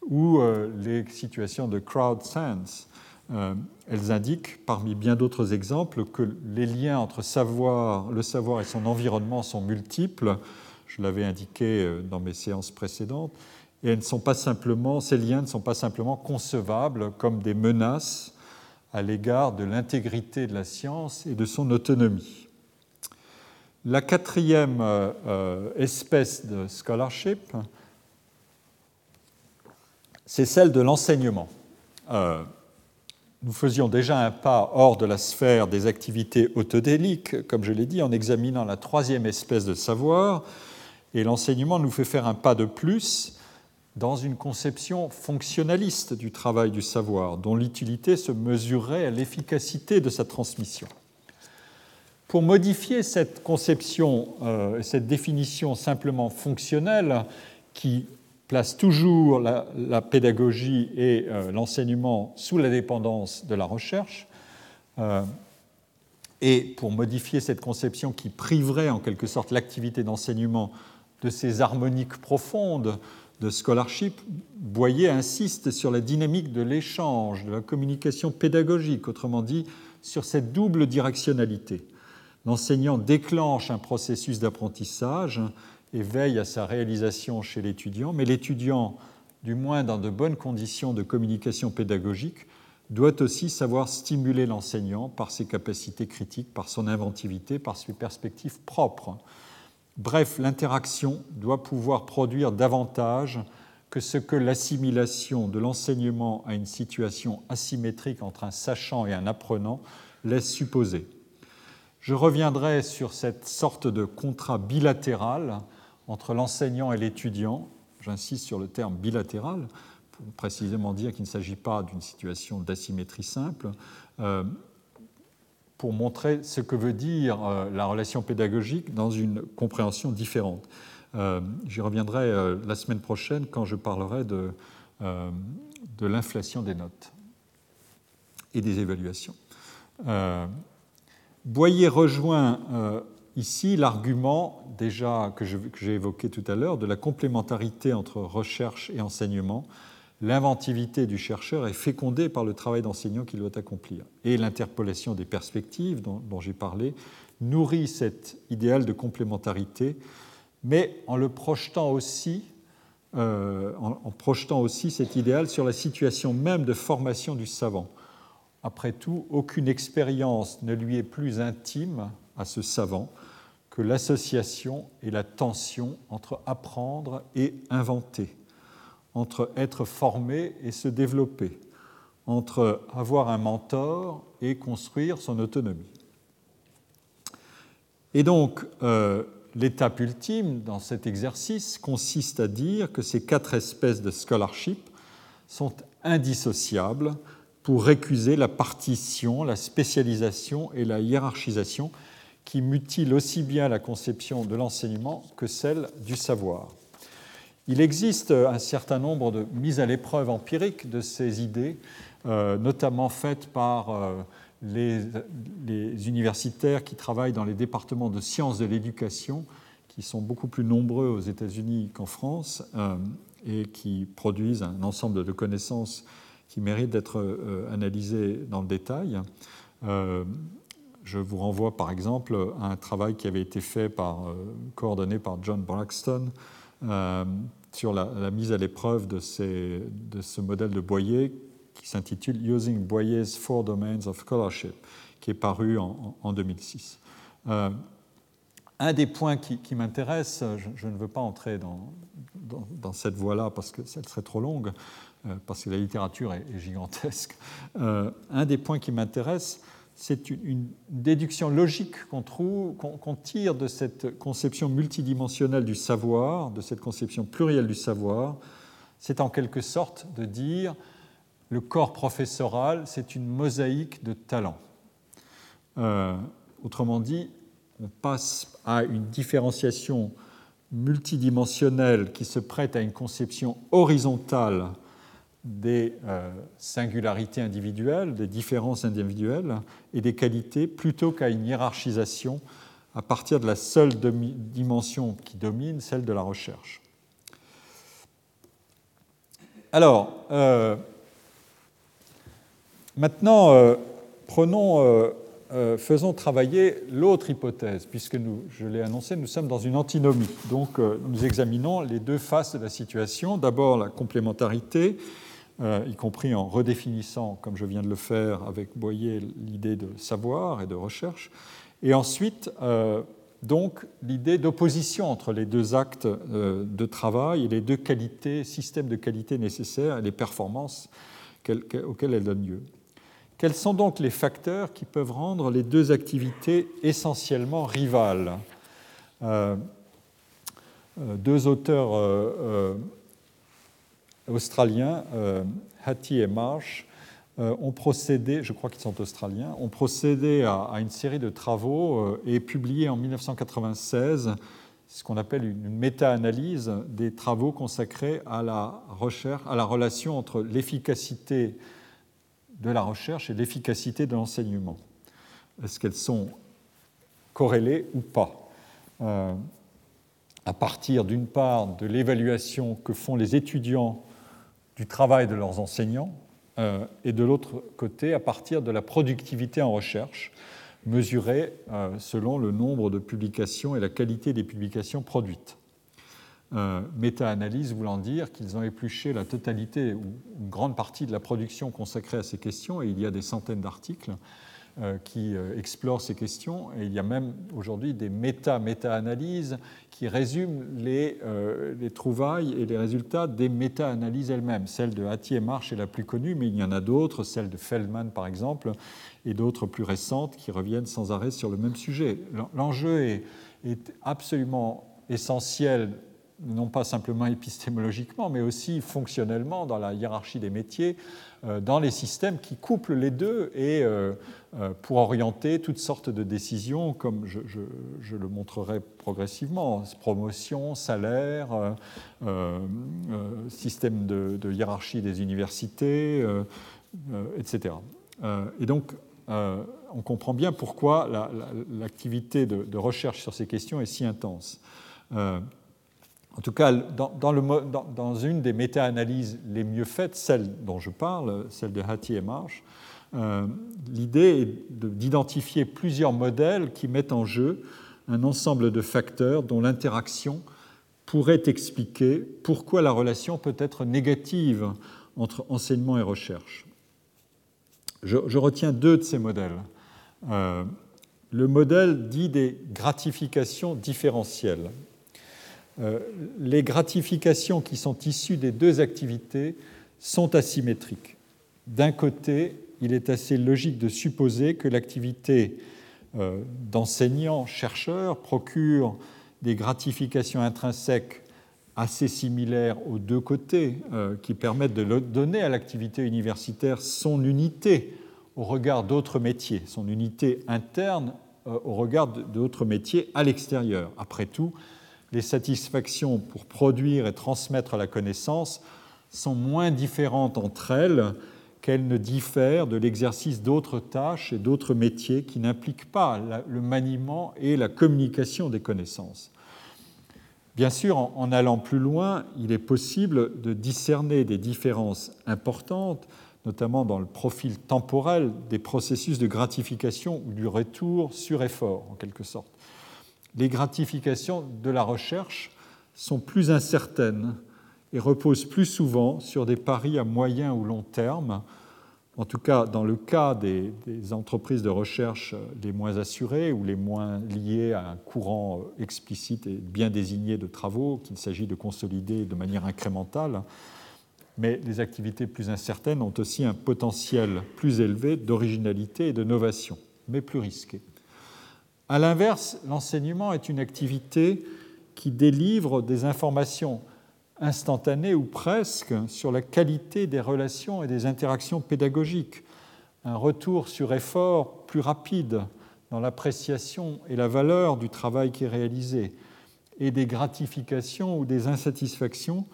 ou euh, les situations de crowd sense. elles indiquent, parmi bien d'autres exemples, que les liens entre savoir, le savoir et son environnement sont multiples, je l'avais indiqué euh, dans mes séances précédentes, et ne sont pas simplement, ces liens ne sont pas simplement concevables comme des menaces à l'égard de l'intégrité de la science et de son autonomie. La quatrième euh, euh, espèce de scholarship, c'est celle de l'enseignement. nous faisions déjà un pas hors de la sphère des activités autodéliques, comme je l'ai dit, en examinant la troisième espèce de savoir, et l'enseignement nous fait faire un pas de plus dans une conception fonctionnaliste du travail du savoir, dont l'utilité se mesurerait à l'efficacité de sa transmission. Pour modifier cette conception, euh, cette définition simplement fonctionnelle, qui place toujours la, pédagogie et euh, l'enseignement sous la dépendance de la recherche, euh, et pour modifier cette conception qui priverait en quelque sorte l'activité d'enseignement de ces harmoniques profondes de scholarship, Boyer insiste sur la dynamique de l'échange, de la communication pédagogique, autrement dit, sur cette double directionnalité. L'enseignant déclenche un processus d'apprentissage et veille à sa réalisation chez l'étudiant, mais l'étudiant, du moins dans de bonnes conditions de communication pédagogique, doit aussi savoir stimuler l'enseignant par ses capacités critiques, par son inventivité, par ses perspectives propres. Bref, l'interaction doit pouvoir produire davantage que ce que l'assimilation de l'enseignement à une situation asymétrique entre un sachant et un apprenant laisse supposer. Je reviendrai sur cette sorte de contrat bilatéral entre l'enseignant et l'étudiant. J'insiste sur le terme bilatéral pour précisément dire qu'il ne s'agit pas d'une situation d'asymétrie simple. Euh, pour montrer ce que veut dire euh, la relation pédagogique dans une compréhension différente. Euh, j'y reviendrai euh, la semaine prochaine quand je parlerai de, de l'inflation des notes et des évaluations. Boyer rejoint ici l'argument déjà que j'ai évoqué tout à l'heure de la complémentarité entre recherche et enseignement l'inventivité du chercheur est fécondée par le travail d'enseignant qu'il doit accomplir. Et l'interpolation des perspectives dont, j'ai parlé nourrit cet idéal de complémentarité, mais en le projetant aussi, euh, en, projetant aussi cet idéal sur la situation même de formation du savant. Après tout, aucune expérience ne lui est plus intime à ce savant que l'association et la tension entre apprendre et inventer entre être formé et se développer, entre avoir un mentor et construire son autonomie. Et donc, euh, l'étape ultime dans cet exercice consiste à dire que ces quatre espèces de scholarship sont indissociables pour récuser la partition, la spécialisation et la hiérarchisation qui mutilent aussi bien la conception de l'enseignement que celle du savoir. Il existe un certain nombre de mises à l'épreuve empiriques de ces idées, euh, notamment faites par euh, les, universitaires qui travaillent dans les départements de sciences de l'éducation, qui sont beaucoup plus nombreux aux États-Unis qu'en France, euh, et qui produisent un ensemble de connaissances qui méritent d'être analysées dans le détail. je vous renvoie par exemple à un travail qui avait été fait par, coordonné par John Braxton euh, sur la, mise à l'épreuve de, de, ce modèle de Boyer qui s'intitule Using Boyer's Four Domains of Scholarship, qui est paru en, 2006. Euh, un des points qui, m'intéresse, je, ne veux pas entrer dans, dans, cette voie-là parce que ça serait trop longue, euh, parce que la littérature est, gigantesque. un des points qui m'intéresse, c'est une, déduction logique qu'on tire de cette conception multidimensionnelle du savoir, de cette conception plurielle du savoir. C'est en quelque sorte de dire le corps professoral, c'est une mosaïque de talents. Euh, autrement dit, on passe à une différenciation multidimensionnelle qui se prête à une conception horizontale des euh, singularités individuelles, des différences individuelles et des qualités, plutôt qu'à une hiérarchisation à partir de la seule dimension qui domine, celle de la recherche. Alors, euh, maintenant, euh, faisons travailler l'autre hypothèse, puisque nous, je l'ai annoncé, nous sommes dans une antinomie. Donc, nous examinons les deux faces de la situation. D'abord, la complémentarité euh, y compris en redéfinissant, comme je viens de le faire avec Boyer, l'idée de savoir et de recherche, et ensuite, euh, donc, l'idée d'opposition entre les deux actes euh, de travail et les deux qualités, systèmes de qualité nécessaires et les performances auxquelles elles donnent lieu. Quels sont donc les facteurs qui peuvent rendre les deux activités essentiellement rivales? Deux auteurs australiens, euh, Hattie et Marsh, euh, ont procédé, je crois qu'ils sont australiens, ont procédé à, une série de travaux euh, et publié en 1996 ce qu'on appelle une méta-analyse des travaux consacrés à la recherche, à la relation entre l'efficacité de la recherche et l'efficacité de l'enseignement. Est-ce qu'elles sont corrélées ou pas? À partir d'une part de l'évaluation que font les étudiants du travail de leurs enseignants euh, et de l'autre côté à partir de la productivité en recherche mesurée euh, selon le nombre de publications et la qualité des publications produites. Euh, méta-analyse voulant dire qu'ils ont épluché la totalité ou une grande partie de la production consacrée à ces questions, et il y a des centaines d'articles, qui euh, explore ces questions. Et il y a même aujourd'hui des méta-méta-analyses qui résument les, euh, les, trouvailles et les résultats des méta-analyses elles-mêmes. Celle de Hattie et Marsh est la plus connue, mais il y en a d'autres, celle de Feldman par exemple, et d'autres plus récentes qui reviennent sans arrêt sur le même sujet. L'enjeu est absolument essentiel non pas simplement épistémologiquement, mais aussi fonctionnellement dans la hiérarchie des métiers, euh, dans les systèmes qui couplent les deux et euh, euh, pour orienter toutes sortes de décisions, comme je, le montrerai progressivement, promotion, salaire, système de, hiérarchie des universités, etc. et donc, on comprend bien pourquoi l'activité de, de, recherche sur ces questions est si intense en tout cas, dans, une des méta-analyses les mieux faites, celle dont je parle, celle de Hattie et Marsh, euh, l'idée est d'identifier plusieurs modèles qui mettent en jeu un ensemble de facteurs dont l'interaction pourrait expliquer pourquoi la relation peut être négative entre enseignement et recherche. Je, retiens deux de ces modèles. Euh, le modèle dit des gratifications différentielles. Euh, les gratifications qui sont issues des deux activités sont asymétriques. D'un côté, il est assez logique de supposer que l'activité euh, d'enseignant-chercheur procure des gratifications intrinsèques assez similaires aux deux côtés, euh, qui permettent de donner à l'activité universitaire son unité au regard d'autres métiers, son unité interne au regard d'autres métiers à l'extérieur. Après tout, les satisfactions pour produire et transmettre la connaissance sont moins différentes entre elles qu'elles ne diffèrent de l'exercice d'autres tâches et d'autres métiers qui n'impliquent pas le maniement et la communication des connaissances. Bien sûr, en allant plus loin, il est possible de discerner des différences importantes, notamment dans le profil temporel des processus de gratification ou du retour sur effort, en quelque sorte les gratifications de la recherche sont plus incertaines et reposent plus souvent sur des paris à moyen ou long terme. En tout cas, dans le cas des, entreprises de recherche les moins assurées ou les moins liées à un courant explicite et bien désigné de travaux qu'il s'agit de consolider de manière incrémentale, mais les activités plus incertaines ont aussi un potentiel plus élevé d'originalité et de novation, mais plus risqué. A l'inverse, l'enseignement est une activité qui délivre des informations instantanée ou presque sur la qualité des relations et des interactions pédagogiques, un retour sur effort plus rapide dans l'appréciation et la valeur du travail qui est réalisé, et des gratifications ou des insatisfactions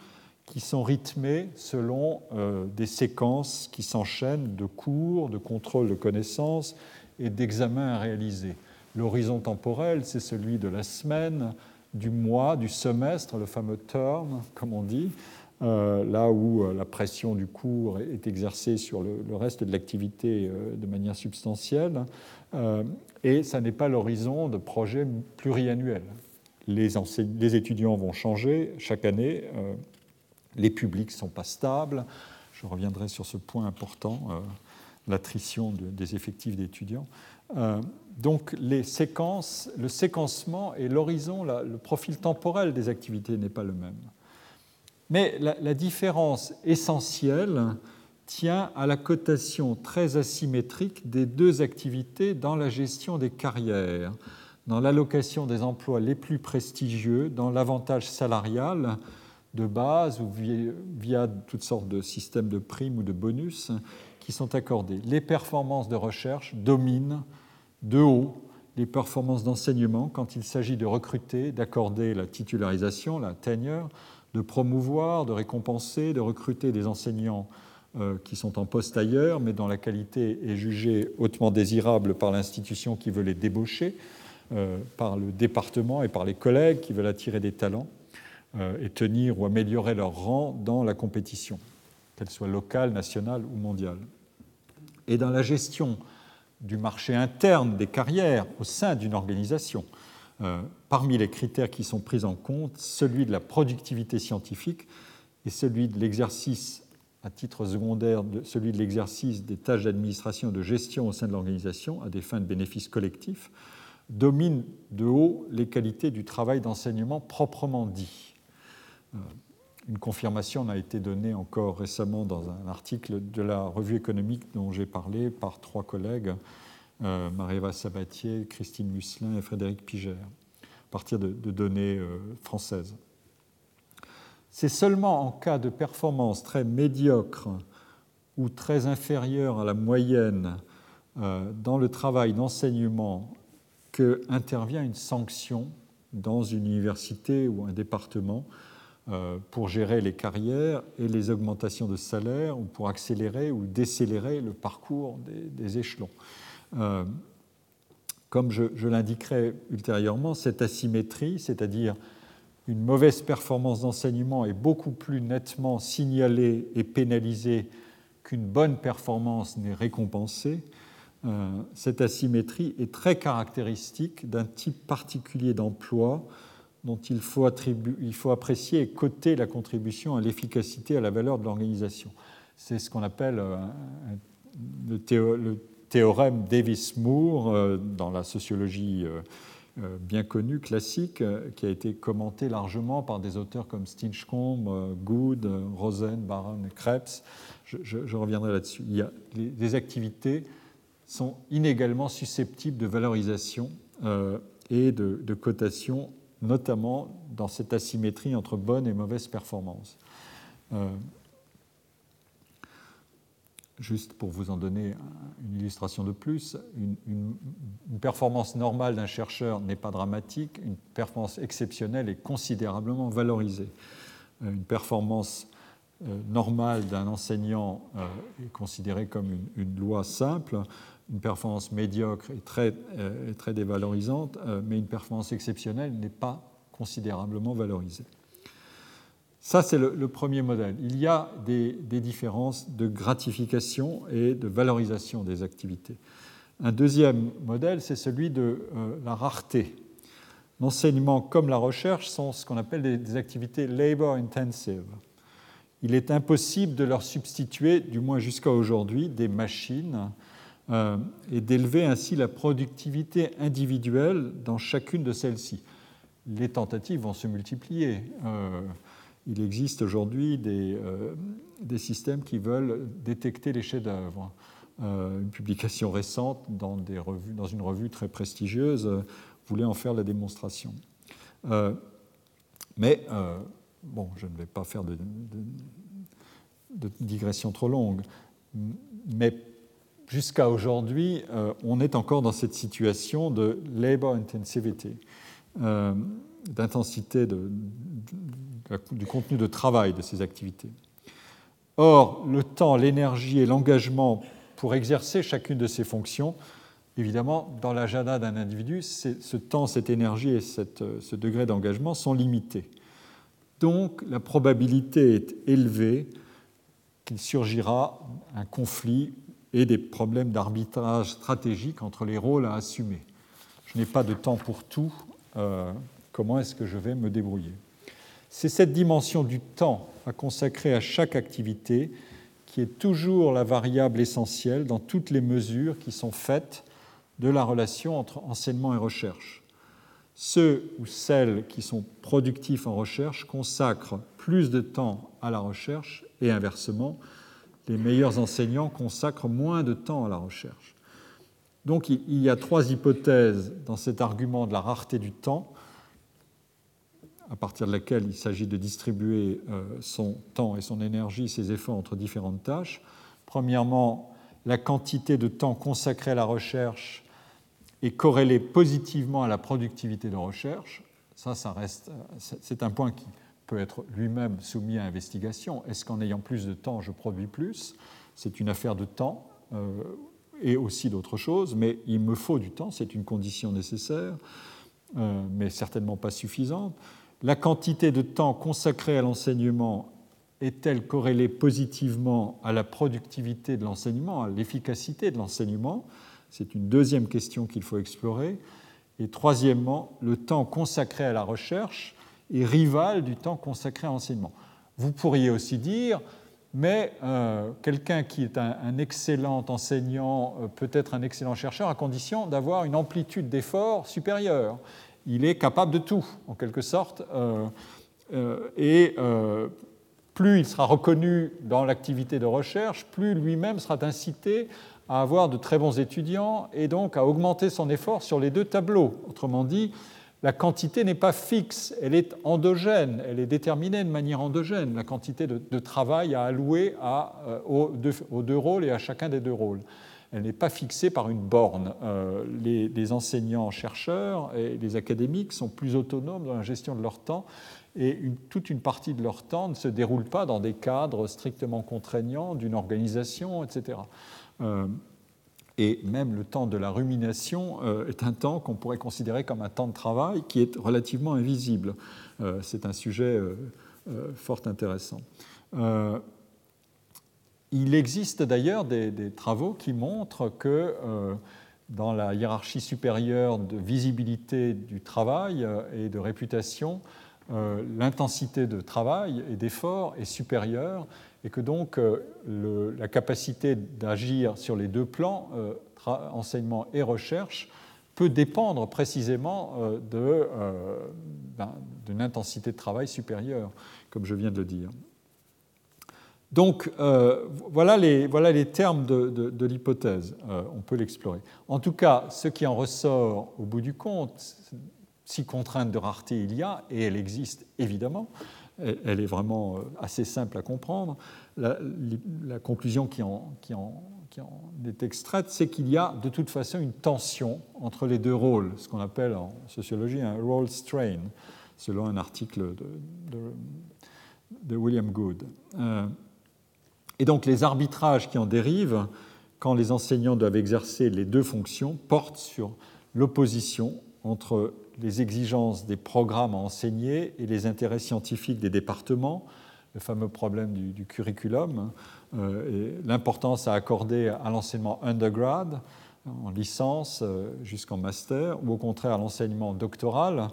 qui sont rythmées selon euh, des séquences qui s'enchaînent de cours, de contrôle de connaissances et d'examens à réaliser. L'horizon temporel, c'est celui de la semaine, du mois, du semestre, le fameux term, comme on dit, euh, là où euh, la pression du cours est exercée sur le, reste de l'activité euh, de manière substantielle. et ça n'est pas l'horizon de projets pluriannuels. Les, les, étudiants vont changer chaque année, les publics ne sont pas stables. Je reviendrai sur ce point important, l'attrition des effectifs d'étudiants. Donc les séquences, le séquencement et l'horizon, le profil temporel des activités n'est pas le même. Mais la, différence essentielle tient à la cotation très asymétrique des deux activités dans la gestion des carrières, dans l'allocation des emplois les plus prestigieux, dans l'avantage salarial de base ou via, via, toutes sortes de systèmes de primes ou de bonus qui sont accordés. Les performances de recherche dominent de haut les performances d'enseignement quand il s'agit de recruter, d'accorder la titularisation, la tenure, de promouvoir, de récompenser, de recruter des enseignants euh, qui sont en poste ailleurs, mais dont la qualité est jugée hautement désirable par l'institution qui veut les débaucher, euh, par le département et par les collègues qui veulent attirer des talents euh, et tenir ou améliorer leur rang dans la compétition, qu'elle soit locale, nationale ou mondiale. Et dans la gestion du marché interne des carrières au sein d'une organisation. Euh, parmi les critères qui sont pris en compte, celui de la productivité scientifique et celui de l'exercice à titre secondaire, celui de l'exercice des tâches d'administration et de gestion au sein de l'organisation à des fins de bénéfices collectifs, dominent de haut les qualités du travail d'enseignement proprement dit. Euh, une confirmation a été donnée encore récemment dans un article de la revue économique dont j'ai parlé par trois collègues, euh, Sabatier, Christine Musselin et Frédéric Piger, à partir de, données euh, françaises. C'est seulement en cas de performance très médiocre ou très inférieure à la moyenne euh, dans le travail d'enseignement que intervient une sanction dans une université ou un département pour gérer les carrières et les augmentations de salaire ou pour accélérer ou décélérer le parcours des, échelons. Euh, comme je, l'indiquerai ultérieurement, cette asymétrie, c'est-à-dire une mauvaise performance d'enseignement est beaucoup plus nettement signalée et pénalisée qu'une bonne performance n'est récompensée, euh, cette asymétrie est très caractéristique d'un type particulier d'emploi dont il faut, il faut apprécier et coter la contribution à l'efficacité, à la valeur de l'organisation. C'est ce qu'on appelle euh, le, théorème Davis-Moore euh, dans la sociologie euh, bien connue, classique, qui a été commenté largement par des auteurs comme Stinchcombe, Good, Rosen, Baron et Krebs. Je, reviendrai là-dessus. Les, activités sont inégalement susceptibles de valorisation et de cotation notamment dans cette asymétrie entre bonne et mauvaise performance. Euh, juste pour vous en donner une illustration de plus, une, performance normale d'un chercheur n'est pas dramatique, une performance exceptionnelle est considérablement valorisée. Euh, une performance euh, normale d'un enseignant est considérée comme une, loi simple, une performance médiocre est très, euh, très dévalorisante, euh, mais une performance exceptionnelle n'est pas considérablement valorisée. Ça, c'est le, premier modèle. Il y a des, différences de gratification et de valorisation des activités. Un deuxième modèle, c'est celui de euh, la rareté. L'enseignement comme la recherche sont ce qu'on appelle des activités labor intensive. Il est impossible de leur substituer, du moins jusqu'à aujourd'hui, des machines euh, et d'élever ainsi la productivité individuelle dans chacune de celles-ci. Les tentatives vont se multiplier. Euh, il existe aujourd'hui des, euh, des, systèmes qui veulent détecter les chefs-d'œuvre. une publication récente dans, une revue très prestigieuse voulait en faire la démonstration. mais bon, je ne vais pas faire de, de digression trop longue, mais jusqu'à aujourd'hui, euh, on est encore dans cette situation de labor intensivity, euh, d'intensité du contenu de travail de ces activités. Or, le temps, l'énergie et l'engagement pour exercer chacune de ces fonctions, évidemment, dans l'agenda d'un individu, ce temps, cette énergie et ce degré d'engagement sont limités. Donc, la probabilité est élevée qu'il surgira un conflit et des problèmes d'arbitrage stratégique entre les rôles à assumer. Je n'ai pas de temps pour tout. Euh, comment est-ce que je vais me débrouiller? C'est cette dimension du temps à consacrer à chaque activité qui est toujours la variable essentielle dans toutes les mesures qui sont faites de la relation entre enseignement et recherche. Ceux ou celles qui sont productifs en recherche consacrent plus de temps à la recherche et inversement, les meilleurs enseignants consacrent moins de temps à la recherche. Donc il y a trois hypothèses dans cet argument de la rareté du temps, à partir de laquelle il s'agit de distribuer euh, son temps et son énergie, ses efforts entre différentes tâches. Premièrement, la quantité de temps consacré à la recherche est corrélée positivement à la productivité de recherche. Ça, ça reste, c'est un point qui peut être lui-même soumis à investigation. Est-ce qu'en ayant plus de temps, je produis plus? C'est une affaire de temps euh, et aussi d'autres choses, mais il me faut du temps, c'est une condition nécessaire, euh, mais certainement pas suffisante. La quantité de temps consacré à l'enseignement est-elle corrélée positivement à la productivité de l'enseignement, à l'efficacité de l'enseignement? C'est une deuxième question qu'il faut explorer. Et troisièmement, le temps consacré à la recherche et rival du temps consacré à l'enseignement. Vous pourriez aussi dire, mais euh, quelqu'un qui est un, excellent enseignant euh, peut être un excellent chercheur à condition d'avoir une amplitude d'effort supérieure. Il est capable de tout, en quelque sorte, euh, et plus il sera reconnu dans l'activité de recherche, plus lui-même sera incité à avoir de très bons étudiants et donc à augmenter son effort sur les deux tableaux. Autrement dit, la quantité n'est pas fixe, elle est endogène, elle est déterminée de manière endogène, la quantité de, travail à allouer euh, aux, deux, rôles et à chacun des deux rôles. Elle n'est pas fixée par une borne. Euh, les, enseignants-chercheurs et les académiques sont plus autonomes dans la gestion de leur temps et toute une partie de leur temps ne se déroule pas dans des cadres strictement contraignants d'une organisation, etc et même le temps de la rumination euh, est un temps qu'on pourrait considérer comme un temps de travail qui est relativement invisible. Euh, c'est un sujet euh, fort intéressant. il existe d'ailleurs des, des, travaux qui montrent que dans la hiérarchie supérieure de visibilité du travail et de réputation, l'intensité de travail et d'effort est supérieure et que donc euh, la capacité d'agir sur les deux plans, euh, enseignement et recherche, peut dépendre précisément euh, d'une intensité de travail supérieure, comme je viens de le dire. Donc voilà, les, voilà, les, termes de l'hypothèse, on peut l'explorer. En tout cas, ce qui en ressort au bout du compte, si contrainte de rareté il y a, et elle existe évidemment, elle est vraiment euh, assez simple à comprendre. La, conclusion qui en, qui, en, qui en, est extraite, c'est qu'il y a de toute façon une tension entre les deux rôles, ce qu'on appelle en sociologie un role strain, selon un article de, William Good. Euh, et donc les arbitrages qui en dérivent, quand les enseignants doivent exercer les deux fonctions, portent sur l'opposition entre les exigences des programmes à enseigner et les intérêts scientifiques des départements, le fameux problème du, curriculum, euh, et l'importance à accorder à l'enseignement undergrad, en licence euh, jusqu'en master, ou au contraire à l'enseignement doctoral,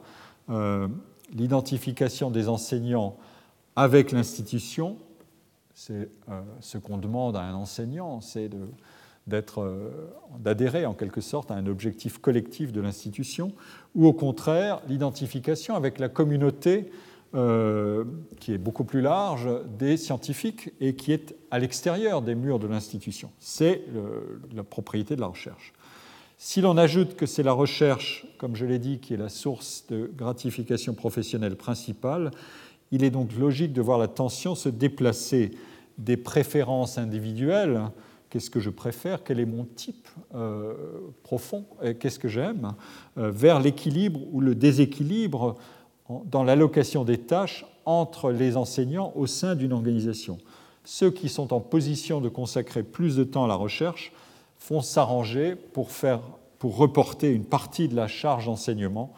euh, l'identification des enseignants avec l'institution, c'est ce qu'on demande à un enseignant, c'est de euh, d'adhérer en quelque sorte à un objectif collectif de l'institution, ou au contraire l'identification avec la communauté euh, qui est beaucoup plus large des scientifiques et qui est à l'extérieur des murs de l'institution. C'est la propriété de la recherche. Si l'on ajoute que c'est la recherche, comme je l'ai dit, qui est la source de gratification professionnelle principale, Il est donc logique de voir la tension se déplacer des préférences individuelles, qu'est-ce que je préfère, quel est mon type euh, profond, qu'est-ce que j'aime, euh, vers l'équilibre ou le déséquilibre dans l'allocation des tâches entre les enseignants au sein d'une organisation. Ceux qui sont en position de consacrer plus de temps à la recherche font s'arranger pour, reporter une partie de la charge d'enseignement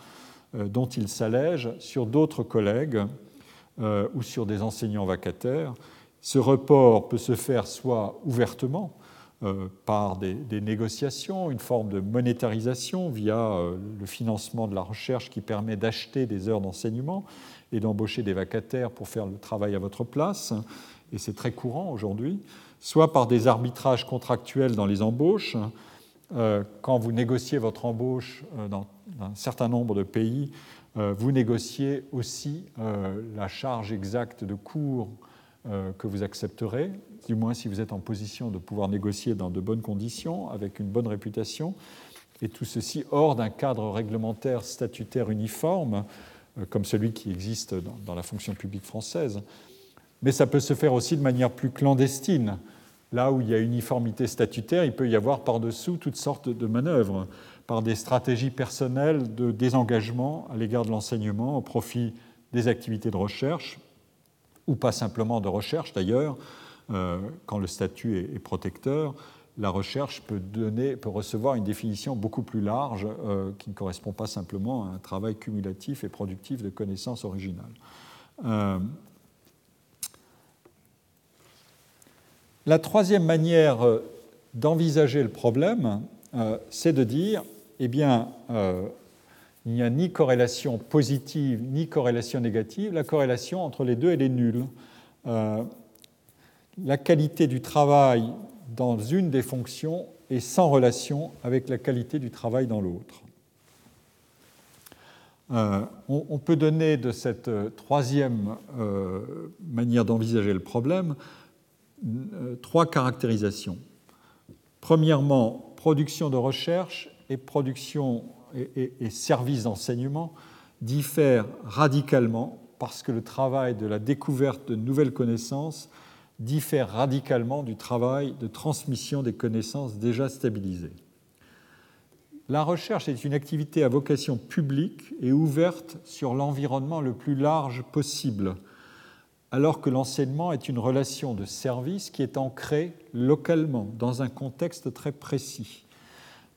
euh, dont ils s'allègent sur d'autres collègues ou sur des enseignants vacataires ce report peut se faire soit ouvertement, par des, négociations, une forme de monétarisation via euh, le financement de la recherche qui permet d'acheter des heures d'enseignement et d'embaucher des vacataires pour faire le travail à votre place, et c'est très courant aujourd'hui, soit par des arbitrages contractuels dans les embauches. Euh, quand vous négociez votre embauche dans un certain nombre de pays, vous négociez aussi la charge exacte de cours euh, que vous accepterez, du moins si vous êtes en position de pouvoir négocier dans de bonnes conditions, avec une bonne réputation, et tout ceci hors d'un cadre réglementaire statutaire uniforme, euh, comme celui qui existe dans, la fonction publique française. Mais ça peut se faire aussi de manière plus clandestine. Là où il y a uniformité statutaire, il peut y avoir par-dessous toutes sortes de manœuvres, par des stratégies personnelles de désengagement à l'égard de l'enseignement au profit des activités de recherche, ou pas simplement de recherche d'ailleurs, quand le statut est, protecteur, la recherche peut, donner, peut, recevoir une définition beaucoup plus large euh, qui ne correspond pas simplement à un travail cumulatif et productif de connaissances originales. Euh, la troisième manière d'envisager le problème, c'est de dire, eh bien, il n'y a ni corrélation positive ni corrélation négative. La corrélation entre les deux, elle est nulle. Euh, la qualité du travail dans une des fonctions est sans relation avec la qualité du travail dans l'autre. Euh, on, peut donner de cette euh, troisième manière d'envisager le problème trois caractérisations. Premièrement, production de recherche et production et, services d'enseignement diffèrent radicalement parce que le travail de la découverte de nouvelles connaissances diffère radicalement du travail de transmission des connaissances déjà stabilisées. La recherche est une activité à vocation publique et ouverte sur l'environnement le plus large possible, alors que l'enseignement est une relation de service qui est ancrée localement, dans un contexte très précis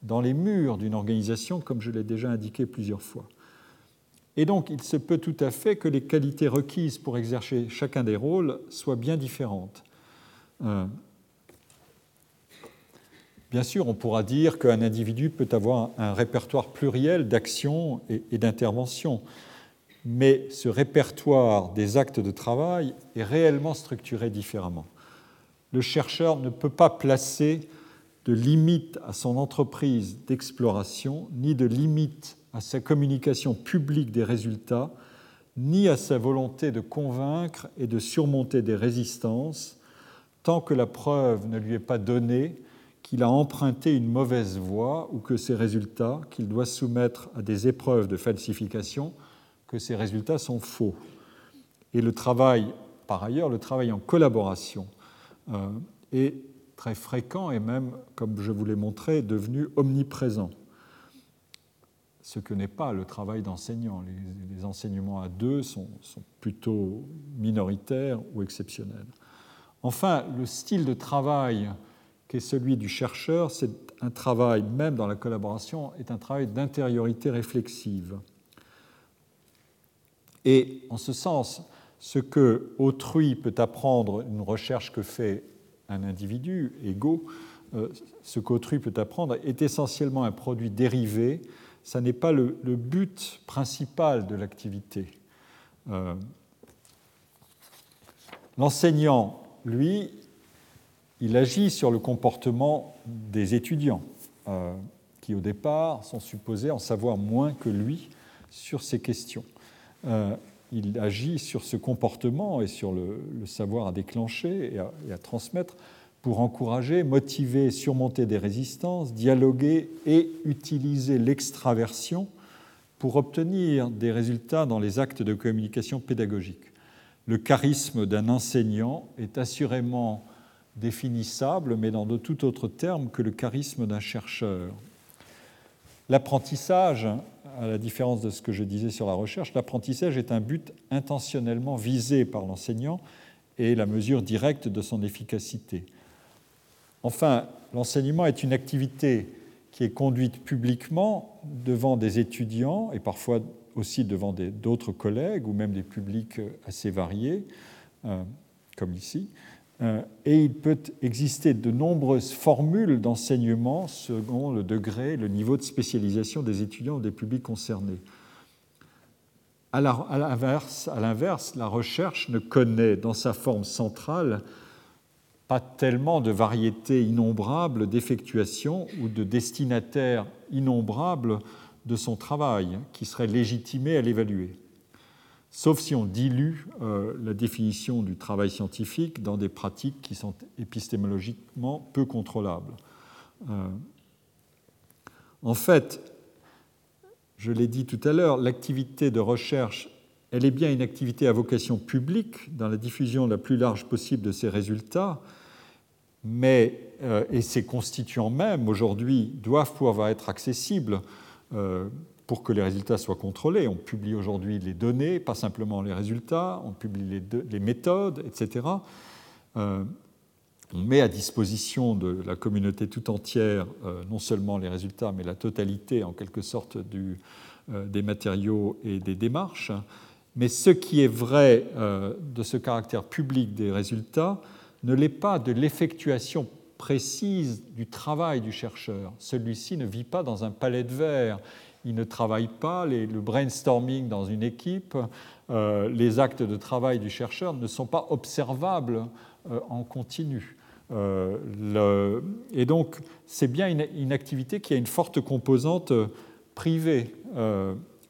dans les murs d'une organisation, comme je l'ai déjà indiqué plusieurs fois. Et donc, il se peut tout à fait que les qualités requises pour exercer chacun des rôles soient bien différentes. Euh, bien sûr, on pourra dire qu'un individu peut avoir un répertoire pluriel d'actions et d'interventions, mais ce répertoire des actes de travail est réellement structuré différemment. Le chercheur ne peut pas placer de limite à son entreprise d'exploration, ni de limite à sa communication publique des résultats, ni à sa volonté de convaincre et de surmonter des résistances, tant que la preuve ne lui est pas donnée qu'il a emprunté une mauvaise voie ou que ses résultats, qu'il doit soumettre à des épreuves de falsification, que ces résultats sont faux. Et le travail, par ailleurs, le travail en collaboration euh, est très fréquent et même, comme je vous l'ai montré, devenu omniprésent. Ce que n'est pas le travail d'enseignant. Les, enseignements à deux sont, plutôt minoritaires ou exceptionnels. Enfin, le style de travail qui est celui du chercheur, c'est un travail, même dans la collaboration, est un travail d'intériorité réflexive. Et en ce sens, ce que autrui peut apprendre une recherche que fait un individu égaux, euh, ce qu'autrui peut apprendre est essentiellement un produit dérivé, ça n'est pas le, but principal de l'activité. Euh, l'enseignant, lui, il agit sur le comportement des étudiants, euh, qui au départ sont supposés en savoir moins que lui sur ces questions il agit sur ce comportement et sur le, savoir à déclencher et à, transmettre pour encourager, motiver, surmonter des résistances, dialoguer et utiliser l'extraversion pour obtenir des résultats dans les actes de communication pédagogique. Le charisme d'un enseignant est assurément définissable, mais dans de tout autre terme que le charisme d'un chercheur. L'apprentissage, à la différence de ce que je disais sur la recherche, l'apprentissage est un but intentionnellement visé par l'enseignant et la mesure directe de son efficacité. Enfin, l'enseignement est une activité qui est conduite publiquement devant des étudiants et parfois aussi devant d'autres collègues ou même des publics assez variés, euh, comme ici. Euh, et il peut exister de nombreuses formules d'enseignement selon le degré, le niveau de spécialisation des étudiants ou des publics concernés. À l'inverse, la recherche ne connaît dans sa forme centrale tellement de variétés innombrables d'effectuations ou de destinataires innombrables de son travail qui seraient légitimés à l'évaluer sauf si on dilue euh, la définition du travail scientifique dans des pratiques qui sont épistémologiquement peu contrôlables. Euh, en fait, je l'ai dit tout à l'heure, l'activité de recherche, elle est bien une activité à vocation publique dans la diffusion la plus large possible de ses résultats, mais, euh, et ses constituants même aujourd'hui doivent pouvoir être accessibles pour que les résultats soient contrôlés. On publie aujourd'hui les données, pas simplement les résultats, on publie les, méthodes, etc. Euh, on met à disposition de la communauté tout entière euh, non seulement les résultats, mais la totalité en quelque sorte euh, des matériaux et des démarches. Mais ce qui est vrai de ce caractère public des résultats ne l'est pas de l'effectuation précise du travail du chercheur. Celui-ci ne vit pas dans un palais de verre ils ne travaillent pas, le brainstorming dans une équipe, euh, les actes de travail du chercheur ne sont pas observables euh, en continu. Euh, et donc, c'est bien une, activité qui a une forte composante privée,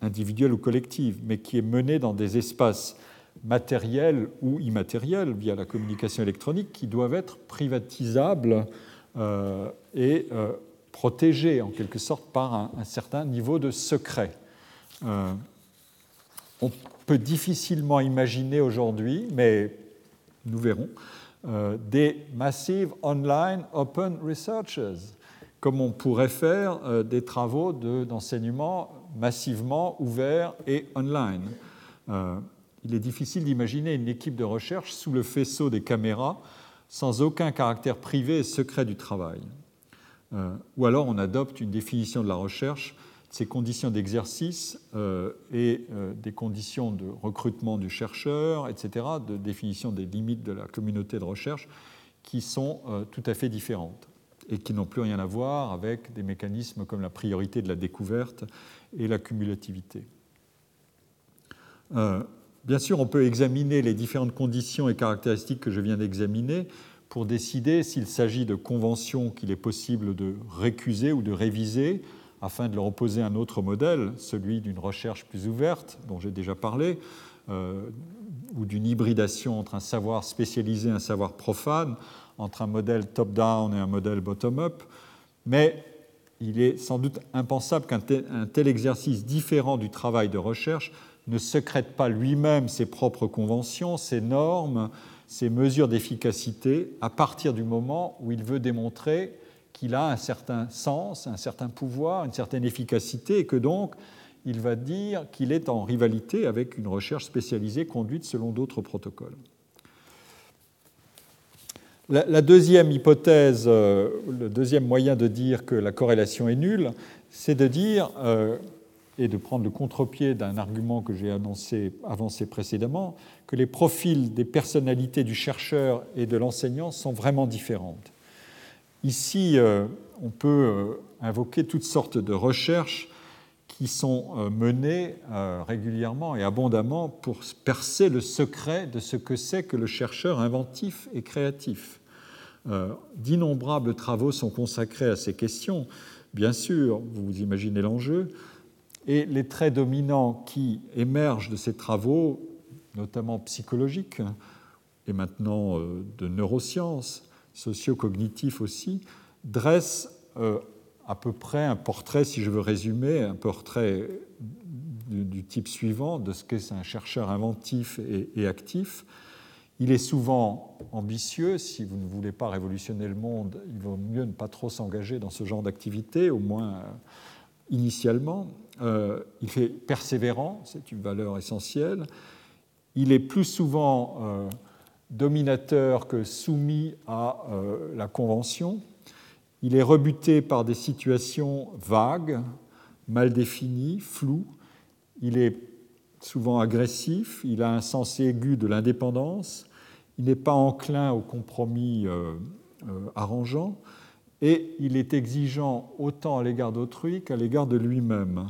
individuelle ou collective, mais qui est menée dans des espaces matériels ou immatériels via la communication électronique qui doivent être privatisables et protégé en quelque sorte par un, certain niveau de secret. Euh, on peut difficilement imaginer aujourd'hui, mais nous verrons, euh, des Massive Online Open Researches, comme on pourrait faire euh, des travaux d'enseignement massivement ouverts et online. Il est difficile d'imaginer une équipe de recherche sous le faisceau des caméras sans aucun caractère privé et secret du travail. Euh, ou alors on adopte une définition de la recherche, de ses conditions d'exercice euh, et euh, des conditions de recrutement du chercheur, etc., de définition des limites de la communauté de recherche qui sont tout à fait différentes et qui n'ont plus rien à voir avec des mécanismes comme la priorité de la découverte et la cumulativité. Bien sûr, on peut examiner les différentes conditions et caractéristiques que je viens d'examiner pour décider s'il s'agit de conventions qu'il est possible de récuser ou de réviser afin de leur opposer un autre modèle, celui d'une recherche plus ouverte, dont j'ai déjà parlé, euh, ou d'une hybridation entre un savoir spécialisé et un savoir profane, entre un modèle top-down et un modèle bottom-up. Mais il est sans doute impensable qu'un tel exercice différent du travail de recherche ne secrète pas lui-même ses propres conventions, ses normes, ces mesures d'efficacité à partir du moment où il veut démontrer qu'il a un certain sens, un certain pouvoir, une certaine efficacité, et que donc il va dire qu'il est en rivalité avec une recherche spécialisée conduite selon d'autres protocoles. La, deuxième hypothèse, euh, le deuxième moyen de dire que la corrélation est nulle, c'est de dire, euh, et de prendre le contre-pied d'un argument que j'ai avancé précédemment, que les profils des personnalités du chercheur et de l'enseignant sont vraiment différentes. Ici, euh, on peut euh, invoquer toutes sortes de recherches qui sont euh, menées régulièrement et abondamment pour percer le secret de ce que c'est que le chercheur inventif et créatif. D'innombrables travaux sont consacrés à ces questions. Bien sûr, vous imaginez l'enjeu. Et les traits dominants qui émergent de ces travaux notamment psychologiques, et maintenant euh, de neurosciences, socio-cognitifs aussi, dressent euh, à peu près un portrait, si je veux résumer, un portrait du, type suivant de ce qu'est un chercheur inventif et, actif. Il est souvent ambitieux. Si vous ne voulez pas révolutionner le monde, il vaut mieux ne pas trop s'engager dans ce genre d'activité, au moins euh, initialement. Euh, il est persévérant, c'est une valeur essentielle. Il est plus souvent euh, dominateur que soumis à la convention. Il est rebuté par des situations vagues, mal défini, flou. Il est souvent agressif, il a un sens aigu de l'indépendance, il n'est pas enclin au compromis euh, euh, arrangeant, et il est exigeant autant à l'égard d'autrui qu'à l'égard de lui-même.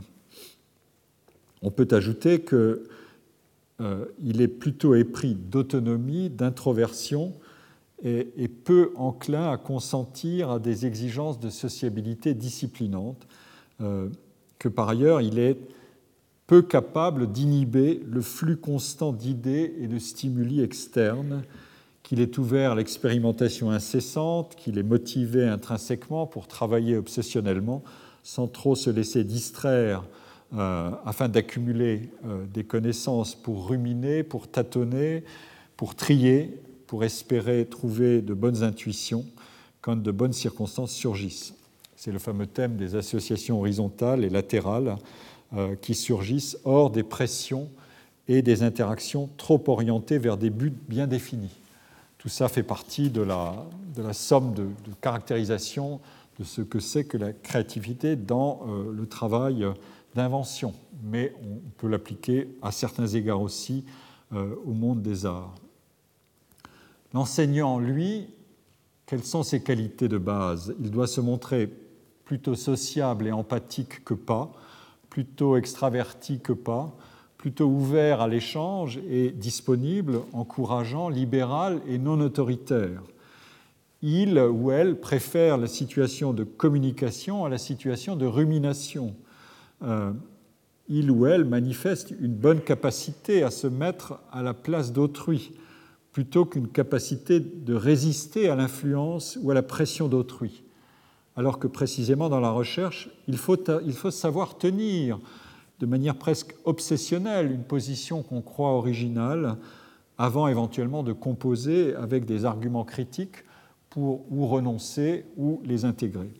On peut ajouter qu'il euh, est plutôt épris d'autonomie, d'introversion, et, et, peu enclin à consentir à des exigences de sociabilité disciplinante que par ailleurs il est peu capable d'inhiber le flux constant d'idées et de stimuli externes, qu'il est ouvert à l'expérimentation incessante, qu'il est motivé intrinsèquement pour travailler obsessionnellement sans trop se laisser distraire euh, afin d'accumuler euh, des connaissances pour ruminer, pour tâtonner, pour trier, pour espérer trouver de bonnes intuitions quand de bonnes circonstances surgissent. C'est le fameux thème des associations horizontales et latérales euh, qui surgissent hors des pressions et des interactions trop orientées vers des buts bien définis. Tout ça fait partie de la, somme de, caractérisation de ce que c'est que la créativité dans le travail d'invention. Mais on peut l'appliquer à certains égards aussi euh, au monde des arts. L'enseignant, lui, quelles sont ses qualités de base? Il doit se montrer plutôt sociable et empathique que pas, plutôt extraverti que pas, plutôt ouvert à l'échange et disponible, encourageant, libéral et non autoritaire. Il ou elle préfère la situation de communication à la situation de rumination. Euh, il ou elle manifeste une bonne capacité à se mettre à la place d'autrui, plutôt qu'une capacité de résister à l'influence ou à la pression d'autrui alors que précisément dans la recherche, il faut, il faut savoir tenir de manière presque obsessionnelle une position qu'on croit originale avant éventuellement de composer avec des arguments critiques pour ou renoncer ou les intégrer.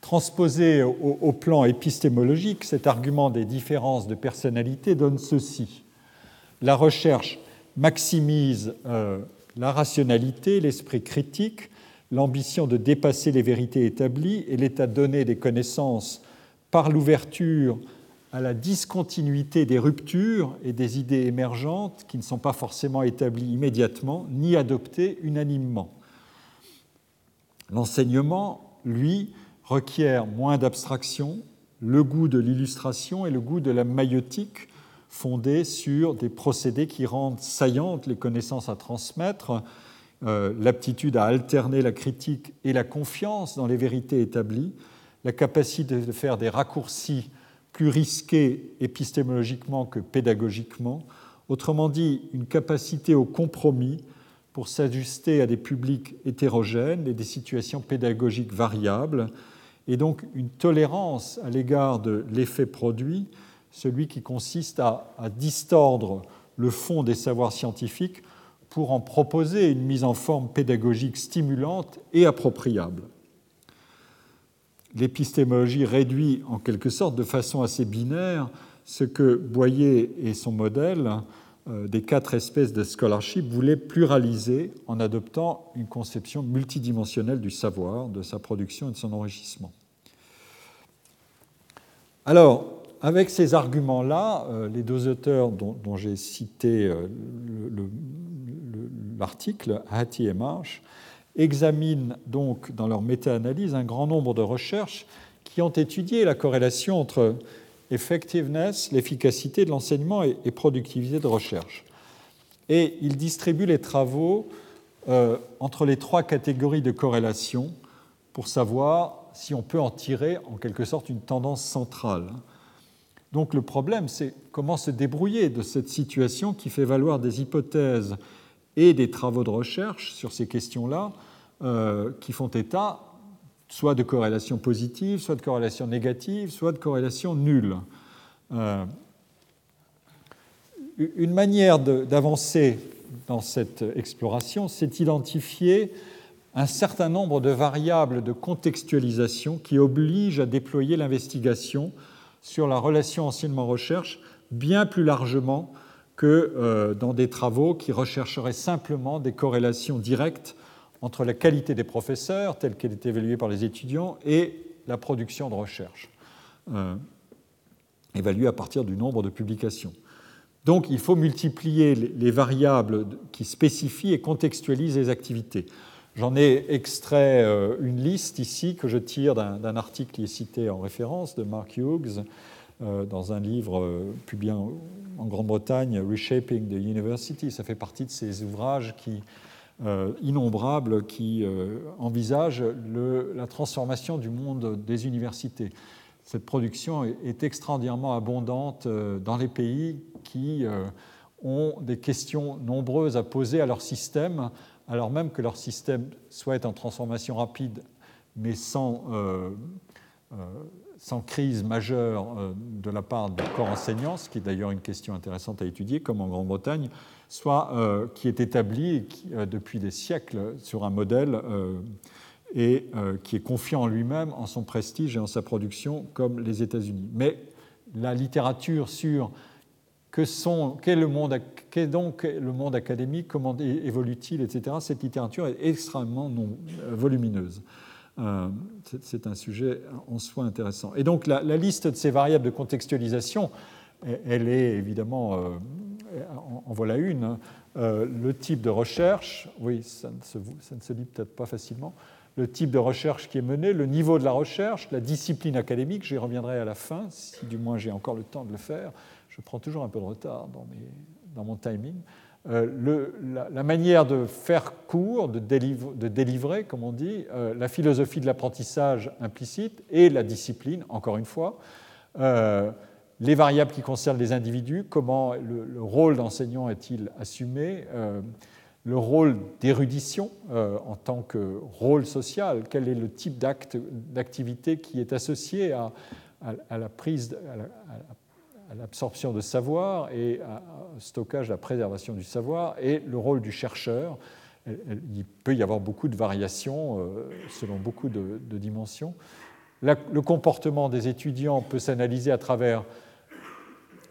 Transposé au, plan épistémologique, cet argument des différences de personnalité donne ceci. La recherche maximise euh, la rationalité, l'esprit critique, l'ambition de dépasser les vérités établies et l'état donné des connaissances par l'ouverture à la discontinuité des ruptures et des idées émergentes qui ne sont pas forcément établies immédiatement ni adoptées unanimement. L'enseignement, lui, requiert moins d'abstraction, le goût de l'illustration et le goût de la maïotique fondés sur des procédés qui rendent saillantes les connaissances à transmettre, euh, l'aptitude à alterner la critique et la confiance dans les vérités établies, la capacité de faire des raccourcis plus risqués épistémologiquement que pédagogiquement, autrement dit une capacité au compromis pour s'ajuster à des publics hétérogènes et des situations pédagogiques variables, et donc une tolérance à l'égard de l'effet produit, celui qui consiste à distordre le fond des savoirs scientifiques pour en proposer une mise en forme pédagogique stimulante et appropriable. L'épistémologie réduit en quelque sorte de façon assez binaire ce que Boyer et son modèle euh, des quatre espèces de scholarship voulaient pluraliser en adoptant une conception multidimensionnelle du savoir, de sa production et de son enrichissement. Alors, avec ces arguments-là, euh, les deux auteurs dont, j'ai cité euh, l'article, Hattie et Marsh, examinent donc dans leur méta-analyse un grand nombre de recherches qui ont étudié la corrélation entre effectiveness, l'efficacité de l'enseignement et, productivité de recherche. Et ils distribuent les travaux euh, entre les trois catégories de corrélation pour savoir si on peut en tirer en quelque sorte une tendance centrale. Donc le problème, c'est comment se débrouiller de cette situation qui fait valoir des hypothèses et des travaux de recherche sur ces questions-là euh, qui font état soit de corrélation positive, soit de corrélation négative, soit de corrélation nulle. Euh, une manière d'avancer dans cette exploration, c'est d'identifier un certain nombre de variables de contextualisation qui obligent à déployer l'investigation sur la relation enseignement-recherche bien plus largement que euh, dans des travaux qui rechercheraient simplement des corrélations directes entre la qualité des professeurs, telle qu'elle est évaluée par les étudiants, et la production de recherche, euh, évaluée à partir du nombre de publications. Donc il faut multiplier les variables qui spécifient et contextualisent les activités. J'en ai extrait euh, une liste ici que je tire d'un article qui est cité en référence de Mark Hughes euh, dans un livre euh, publié en Grande-Bretagne, Reshaping the University. Ça fait partie de ces ouvrages qui, innombrables qui envisagent la transformation du monde des universités. Cette production est extraordinairement abondante dans les pays qui ont des questions nombreuses à poser à leur système alors même que leur système soit en transformation rapide, mais sans, euh, euh, crise majeure euh, de la part du corps enseignant, ce qui est d'ailleurs une question intéressante à étudier, comme en Grande-Bretagne, soit qui est établi depuis des siècles sur un modèle et qui est confiant en lui-même, en son prestige et en sa production, comme les États-Unis. Mais la littérature sur que sont, qu'est, donc le monde académique, comment évolue-t-il, etc. Cette littérature est extrêmement euh, volumineuse. Euh, c'est, un sujet en soi intéressant. Et donc la, liste de ces variables de contextualisation, elle est évidemment, euh, en, voilà une, hein. le type de recherche, oui, ça ne se, ça lit peut-être pas facilement, le type de recherche qui est mené, le niveau de la recherche, la discipline académique, j'y reviendrai à la fin, si du moins j'ai encore le temps de le faire, je prends toujours un peu de retard dans, mon timing, euh, la, manière de faire cours, de, délivrer, comme on dit, euh, la philosophie de l'apprentissage implicite et la discipline, encore une fois, euh, les variables qui concernent les individus, comment le, rôle d'enseignant est-il assumé, le rôle d'érudition en tant que rôle social, quel est le type d'activité qui est associé à, la prise, à l'absorption de savoir et au stockage, à la préservation du savoir, et le rôle du chercheur. Il peut y avoir beaucoup de variations euh, selon beaucoup de, dimensions. le comportement des étudiants peut s'analyser à travers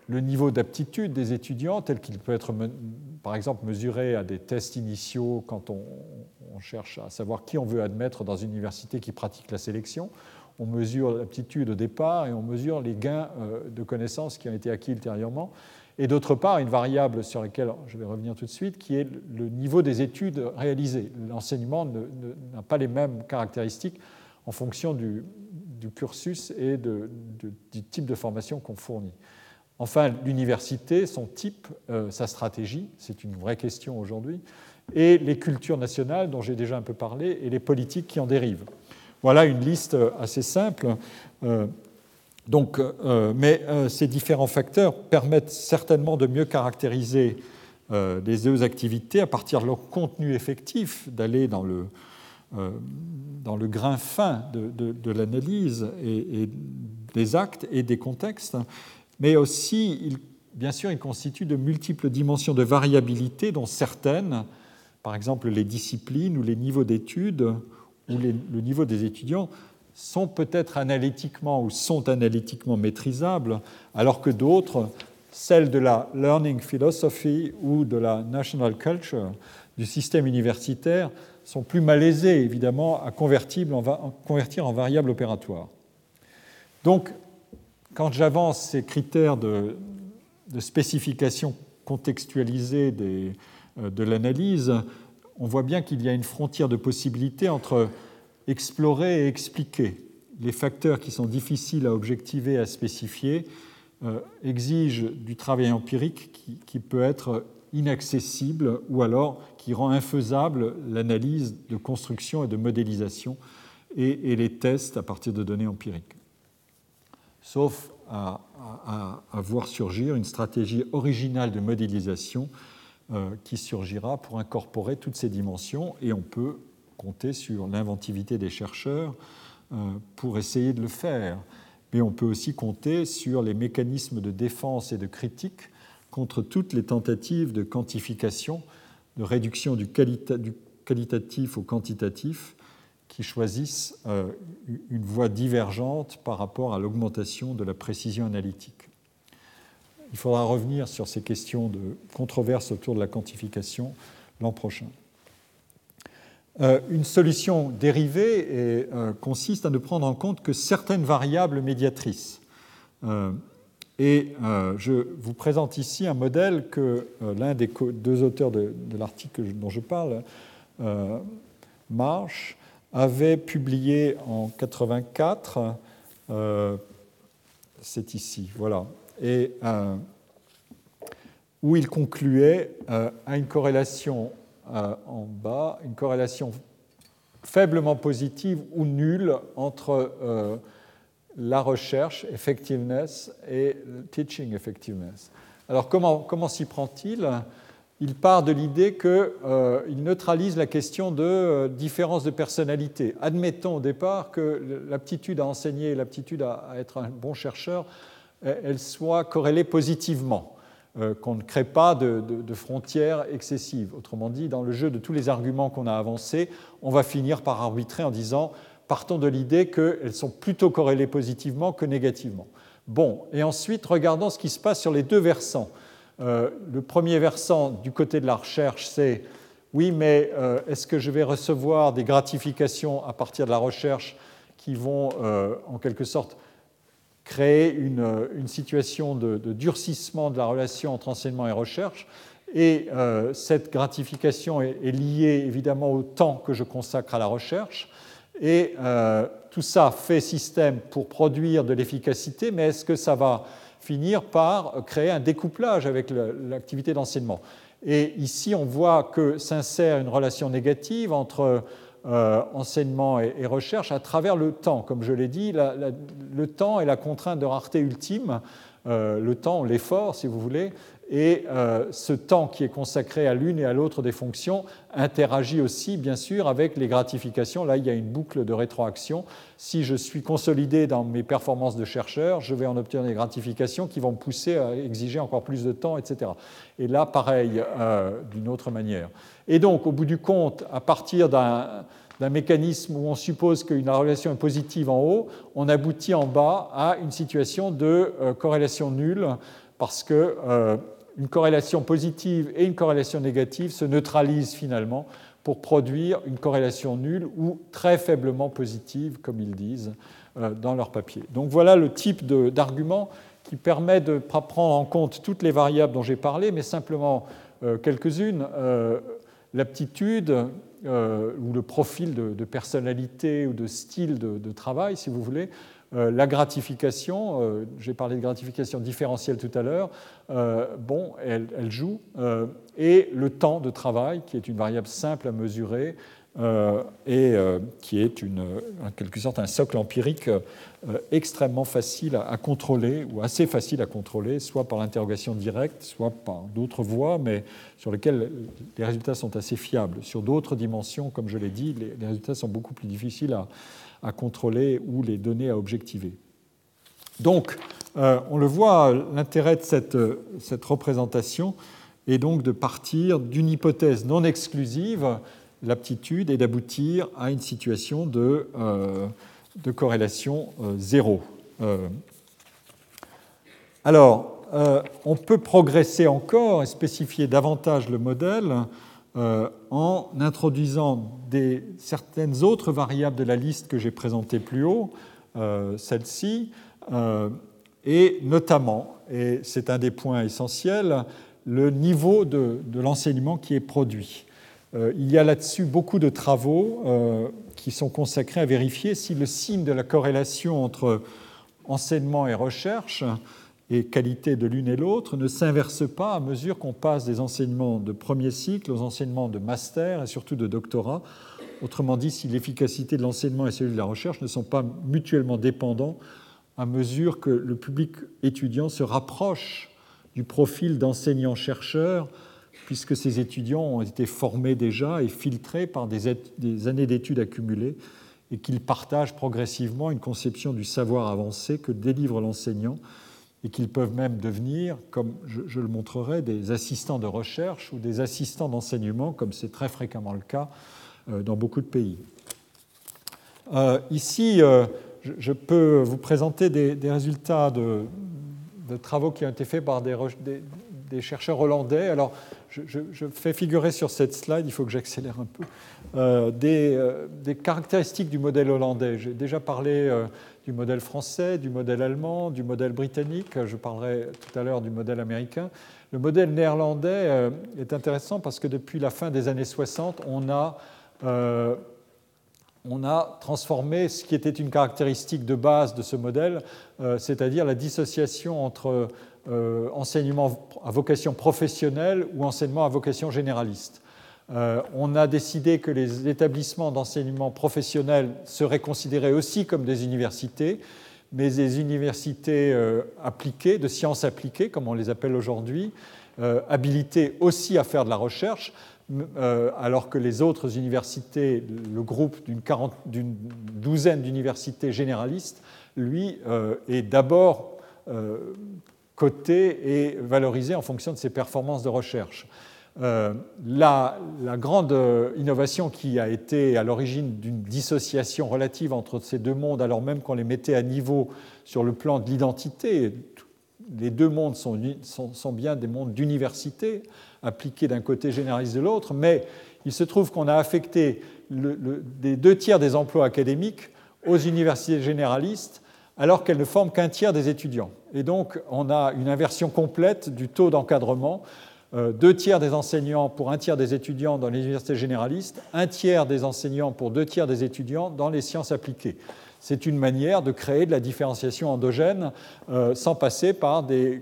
le niveau d'aptitude des étudiants, tel qu'il peut être, par exemple, mesuré à des tests initiaux quand on cherche à savoir qui on veut admettre dans une université qui pratique la sélection on mesure l'aptitude au départ et on mesure les gains euh, de connaissances qui ont été acquis ultérieurement. Et d'autre part, une variable sur laquelle je vais revenir tout de suite, qui est le niveau des études réalisées. L'enseignement n'a pas les mêmes caractéristiques en fonction du, cursus et du type de formation qu'on fournit. Enfin, l'université, son type, euh, sa stratégie, c'est une vraie question aujourd'hui, et les cultures nationales dont j'ai déjà un peu parlé, et les politiques qui en dérivent. Voilà une liste assez simple. Euh, euh, mais euh, ces différents facteurs permettent certainement de mieux caractériser les deux activités à partir de leur contenu effectif, d'aller dans le, grain fin de, l'analyse et, des actes et des contextes. Mais aussi, bien sûr, il constitue de multiples dimensions de variabilité, dont certaines, par exemple les disciplines ou les niveaux d'études, où le niveau des étudiants sont peut-être analytiquement ou sont analytiquement maîtrisables, alors que d'autres, celles de la learning philosophy ou de la national culture du système universitaire, sont plus malaisées évidemment à convertir en variables opératoires. Donc, quand j'avance ces critères de, spécification contextualisée euh, de l'analyse, on voit bien qu'il y a une frontière de possibilités entre explorer et expliquer. Les facteurs qui sont difficiles à objectiver, à spécifier, euh, exigent du travail empirique qui, peut être inaccessible ou alors qui rend infaisable l'analyse de construction et de modélisation et, les tests à partir de données empiriques. Sauf à, voir surgir une stratégie originale de modélisation qui surgira pour incorporer toutes ces dimensions et on peut compter sur l'inventivité des chercheurs pour essayer de le faire. Mais on peut aussi compter sur les mécanismes de défense et de critique contre toutes les tentatives de quantification, de réduction du, qualitatif au quantitatif, qui choisissent une voie divergente par rapport à l'augmentation de la précision analytique. Il faudra revenir sur ces questions de controverse autour de la quantification l'an prochain. Euh, une solution dérivée euh, consiste à ne prendre en compte que certaines variables médiatrices. Euh, et je vous présente ici un modèle que l'un des deux auteurs de, de l'article dont je parle, Marsh, avait publié en 84. C'est ici, voilà et euh, où il concluait euh, à une corrélation euh, en bas, une corrélation faiblement positive ou nulle entre la recherche effectiveness et teaching effectiveness. Alors comment, comment s'y prend-il? Il part de l'idée qu'il neutralise la question de différence de personnalité. Admettons au départ que l'aptitude à enseigner l'aptitude à être un bon chercheur elle soit corrélée positivement, euh, qu'on ne crée pas de, frontières excessives. Autrement dit, dans le jeu de tous les arguments qu'on a avancés, on va finir par arbitrer en disant partons de l'idée qu'elles sont plutôt corrélées positivement que négativement. Bon, et ensuite, regardons ce qui se passe sur les deux versants. Euh, le premier versant du côté de la recherche, c'est oui, mais euh, est-ce que je vais recevoir des gratifications à partir de la recherche qui vont, en quelque sorte, créer une, situation de, durcissement de la relation entre enseignement et recherche. Et euh, cette gratification est, liée évidemment au temps que je consacre à la recherche. Et euh, tout ça fait système pour produire de l'efficacité, mais est-ce que ça va finir par créer un découplage avec l'activité d'enseignement? Et ici, on voit que s'insère une relation négative entre euh, enseignement et, recherche à travers le temps. Comme je l'ai dit, le temps est la contrainte de rareté ultime, euh, le temps, l'effort, si vous voulez, et euh, ce temps qui est consacré à l'une et à l'autre des fonctions interagit aussi, bien sûr, avec les gratifications. Là, il y a une boucle de rétroaction. Si je suis consolidé dans mes performances de chercheur, je vais en obtenir des gratifications qui vont me pousser à exiger encore plus de temps, etc. Et là, pareil, d'une autre manière. Et donc, au bout du compte, à partir d'un mécanisme où on suppose qu'une relation est positive en haut, on aboutit en bas à une situation de euh, corrélation nulle, parce que euh, une corrélation positive et une corrélation négative se neutralisent finalement pour produire une corrélation nulle ou très faiblement positive, comme ils disent euh, dans leur papier. Donc voilà le type d'argument qui permet de prendre en compte toutes les variables dont j'ai parlé, mais simplement quelques-unes l'aptitude euh, ou le profil de, personnalité ou de style de, travail, si vous voulez, euh, la gratification, euh, j'ai parlé de gratification différentielle tout à l'heure, bon, elle, joue, et le temps de travail, qui est une variable simple à mesurer, euh, et euh, qui est une, en quelque sorte un socle empirique euh, extrêmement facile à, contrôler ou assez facile à contrôler, soit par l'interrogation directe, soit par d'autres voies, mais sur lesquelles les résultats sont assez fiables. Sur d'autres dimensions, comme je l'ai dit, les, résultats sont beaucoup plus difficiles à, contrôler ou les données à objectiver. Donc, on le voit, l'intérêt de cette, cette représentation est donc de partir d'une hypothèse non exclusive l'aptitude et d'aboutir à une situation de, euh, corrélation euh, zéro. Euh, alors, on peut progresser encore et spécifier davantage le modèle en introduisant certaines autres variables de la liste que j'ai présentée plus haut, celle-ci, et notamment, et c'est un des points essentiels, le niveau de, l'enseignement qui est produit. Euh, il y a là-dessus beaucoup de travaux euh, qui sont consacrés à vérifier si le signe de la corrélation entre enseignement et recherche et qualité de l'une et l'autre ne s'inverse pas à mesure qu'on passe des enseignements de premier cycle aux enseignements de master et surtout de doctorat. Autrement dit, si l'efficacité de l'enseignement et celui de la recherche ne sont pas mutuellement dépendants à mesure que le public étudiant se rapproche du profil d'enseignant-chercheur puisque ces étudiants ont été formés déjà et filtrés par des, années d'études accumulées et qu'ils partagent progressivement une conception du savoir avancé que délivre l'enseignant et qu'ils peuvent même devenir, comme je, le montrerai, des assistants de recherche ou des assistants d'enseignement, comme c'est très fréquemment le cas euh, dans beaucoup de pays. Euh, ici, euh, je, peux vous présenter des, résultats de, travaux qui ont été faits par des, chercheurs hollandais. Alors, je, fais figurer sur cette slide, il faut que j'accélère un peu, des, caractéristiques du modèle hollandais. J'ai déjà parlé du modèle français, du modèle allemand, du modèle britannique, je parlerai tout à l'heure du modèle américain. Le modèle néerlandais est intéressant parce que depuis la fin des années 60, on a, on a transformé ce qui était une caractéristique de base de ce modèle, c'est-à-dire la dissociation entre euh, enseignement à vocation professionnelle ou enseignement à vocation généraliste. Euh, on a décidé que les établissements d'enseignement professionnel seraient considérés aussi comme des universités, mais des universités euh, appliquées, de sciences appliquées, comme on les appelle aujourd'hui, habilitées aussi à faire de la recherche, alors que les autres universités, le groupe d'une douzaine d'universités généralistes, lui, est d'abord coté et valorisé en fonction de ses performances de recherche. Euh, la, grande innovation qui a été à l'origine d'une dissociation relative entre ces deux mondes, alors même qu'on les mettait à niveau sur le plan de l'identité, les deux mondes sont, bien des mondes d'université, appliqués d'un côté, généraliste de l'autre, mais il se trouve qu'on a affecté les deux tiers des emplois académiques aux universités généralistes alors qu'elles ne forment qu'un tiers des étudiants. Et donc, on a une inversion complète du taux d'encadrement. Euh, deux tiers des enseignants pour un tiers des étudiants dans les universités généralistes, un tiers des enseignants pour deux tiers des étudiants dans les sciences appliquées. C'est une manière de créer de la différenciation endogène euh, sans passer par des,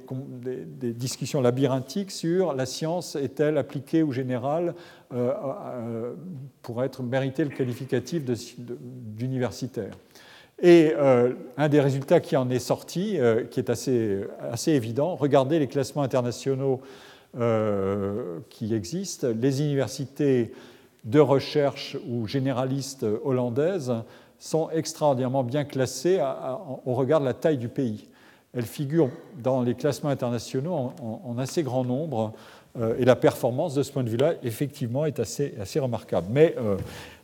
discussions labyrinthiques sur la science est-elle appliquée ou générale euh, pour être mériter le qualificatif d'universitaire. Et un des résultats qui en est sorti, qui est assez, assez, évident, regardez les classements internationaux euh, qui existent. Les universités de recherche ou généralistes hollandaises sont extraordinairement bien classées au regard de la taille du pays. Elles figurent dans les classements internationaux en assez grand nombre euh, et la performance de ce point de vue-là, effectivement, est assez, assez remarquable. Mais euh,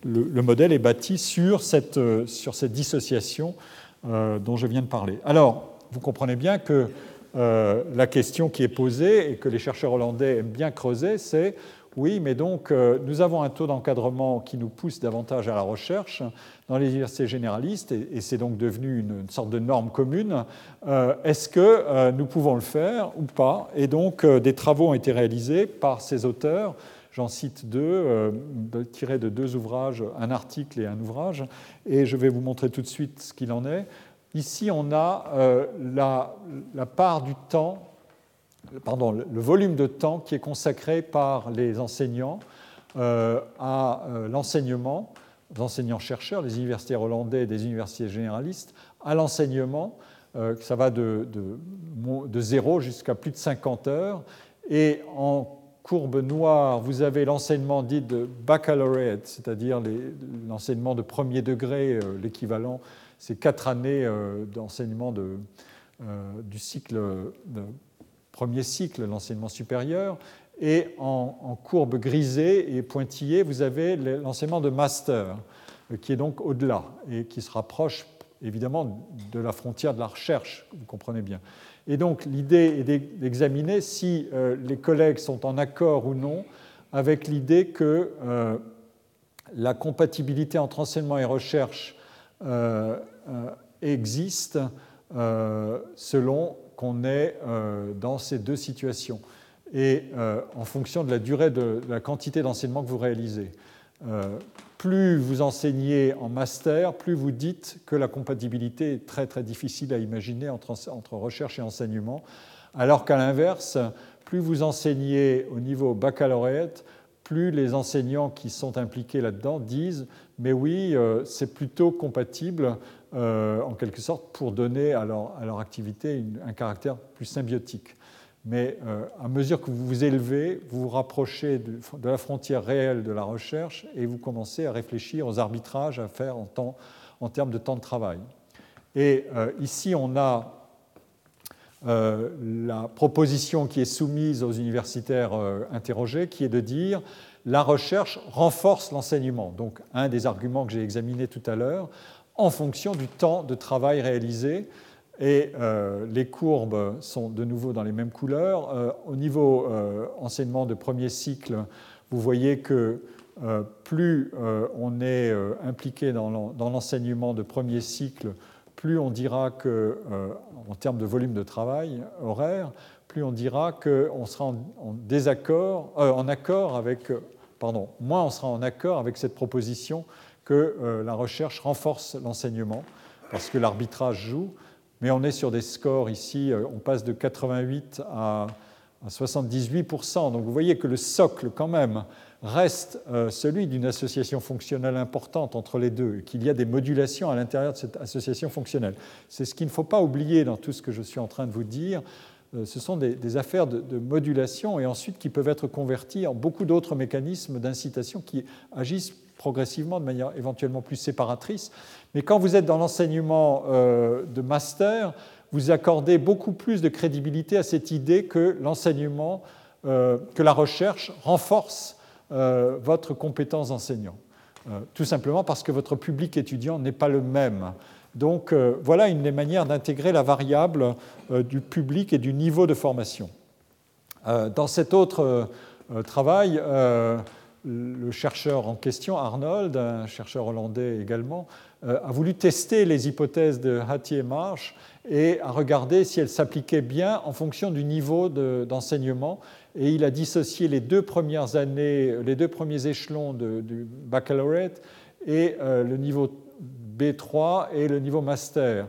le, modèle est bâti sur cette, sur cette dissociation dont je viens de parler. Alors, vous comprenez bien que la question qui est posée et que les chercheurs hollandais aiment bien creuser, c'est oui, mais donc nous avons un taux d'encadrement qui nous pousse davantage à la recherche, dans les universités généralistes, et, c'est donc devenu une, sorte de norme commune. Euh, est-ce que euh, nous pouvons le faire ou pas? Et donc, euh, des travaux ont été réalisés par ces auteurs. J'en cite deux, tirés de deux ouvrages, un article et un ouvrage, et je vais vous montrer tout de suite ce qu'il en est. Ici, on a la, la, part du temps, pardon, le volume de temps qui est consacré par les enseignants à l'enseignement enseignants-chercheurs, les universités hollandais et des universités généralistes, à l'enseignement. Euh, ça va de, de, 0 jusqu'à plus de 50 heures. Et en courbe noire, vous avez l'enseignement dit de baccalaureate, c'est-à-dire l'enseignement de premier degré, euh, l'équivalent, c'est quatre années euh, d'enseignement du cycle, premier cycle, l'enseignement supérieur. Et en, courbe grisée et pointillée, vous avez l'enseignement de master, euh, qui est donc au-delà et qui se rapproche évidemment de la frontière de la recherche, vous comprenez bien. Et donc l'idée est d'examiner si euh, les collègues sont en accord ou non avec l'idée que euh, la compatibilité entre enseignement et recherche existe selon qu'on est dans ces deux situations et euh, en fonction de la durée de, la quantité d'enseignement que vous réalisez. Euh, plus vous enseignez en master, plus vous dites que la compatibilité est très très difficile à imaginer entre, recherche et enseignement, alors qu'à l'inverse, plus vous enseignez au niveau baccalauréat, plus les enseignants qui sont impliqués là-dedans disent mais oui, euh, c'est plutôt compatible en quelque sorte pour donner à leur, à leur activité un caractère plus symbiotique. Mais à mesure que vous vous élevez, vous vous rapprochez de, la frontière réelle de la recherche et vous commencez à réfléchir aux arbitrages à faire en, termes de temps de travail. Et ici, on a la proposition qui est soumise aux universitaires interrogés, qui est de dire la recherche renforce l'enseignement. Donc un des arguments que j'ai examiné tout à l'heure, en fonction du temps de travail réalisé. Et euh, les courbes sont de nouveau dans les mêmes couleurs. Euh, au niveau euh, enseignement de premier cycle, vous voyez que plus on est impliqué dans l'enseignement de premier cycle, plus on dira que, en termes de volume de travail horaire, plus on dira qu'on sera en, désaccord, en accord avec pardon, moins on sera en accord avec cette proposition que euh, la recherche renforce l'enseignement, parce que l'arbitrage joue, mais on est sur des scores ici, euh, on passe de 88 à 78%. Donc vous voyez que le socle, quand même, reste euh, celui d'une association fonctionnelle importante entre les deux, qu'il y a des modulations à l'intérieur de cette association fonctionnelle. C'est ce qu'il ne faut pas oublier dans tout ce que je suis en train de vous dire. Ce sont des, affaires de, modulation et ensuite qui peuvent être converties en beaucoup d'autres mécanismes d'incitation qui agissent progressivement de manière éventuellement plus séparatrice. Mais quand vous êtes dans l'enseignement euh, de master, vous accordez beaucoup plus de crédibilité à cette idée que l'enseignement, euh, que la recherche renforce votre compétence d'enseignant. tout simplement parce que votre public étudiant n'est pas le même. Donc euh, voilà une des manières d'intégrer la variable euh, du public et du niveau de formation. Euh, dans cet autre travail, le chercheur en question, Arnold, un chercheur hollandais également, a voulu tester les hypothèses de Hattie et Marsh et a regardé si elles s'appliquaient bien en fonction du niveau d'enseignement. et il a dissocié les deux premières années, les deux premiers échelons du baccalauréat et le niveau B3 et le niveau master.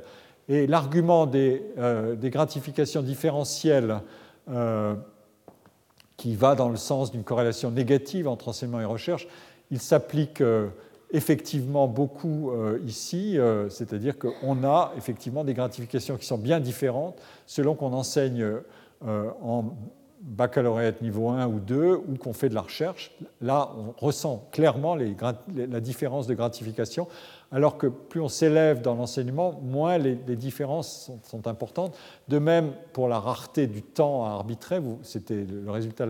Et l'argument des, euh, gratifications différentielles euh, qui va dans le sens d'une corrélation négative entre enseignement et recherche, il s'applique euh, effectivement beaucoup ici, c'est-à-dire qu'on a effectivement des gratifications qui sont bien différentes selon qu'on enseigne en baccalauréat niveau 1 ou 2 ou qu'on fait de la recherche. Là, on ressent clairement la différence de gratification alors que plus on s'élève dans l'enseignement, moins les, différences sont, importantes. De même, pour la rareté du temps à arbitrer, c'était le résultat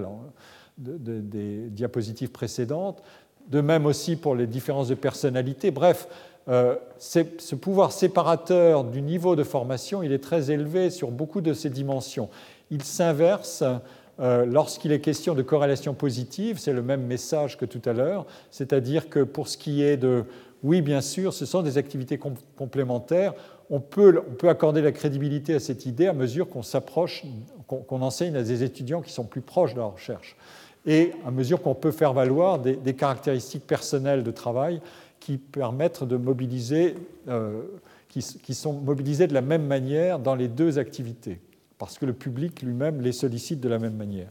des diapositives précédentes, de même aussi pour les différences de personnalité. Bref, euh, ce pouvoir séparateur du niveau de formation, il est très élevé sur beaucoup de ces dimensions. Il s'inverse euh, lorsqu'il est question de corrélation positive, c'est le même message que tout à l'heure, c'est-à-dire que pour ce qui est de oui, bien sûr, ce sont des activités complémentaires. On peut, accorder la crédibilité à cette idée à mesure qu'on s'approche, qu'on enseigne à des étudiants qui sont plus proches de la recherche. Et à mesure qu'on peut faire valoir des, caractéristiques personnelles de travail qui permettent de mobiliser, euh, qui, sont mobilisées de la même manière dans les deux activités, parce que le public lui-même les sollicite de la même manière.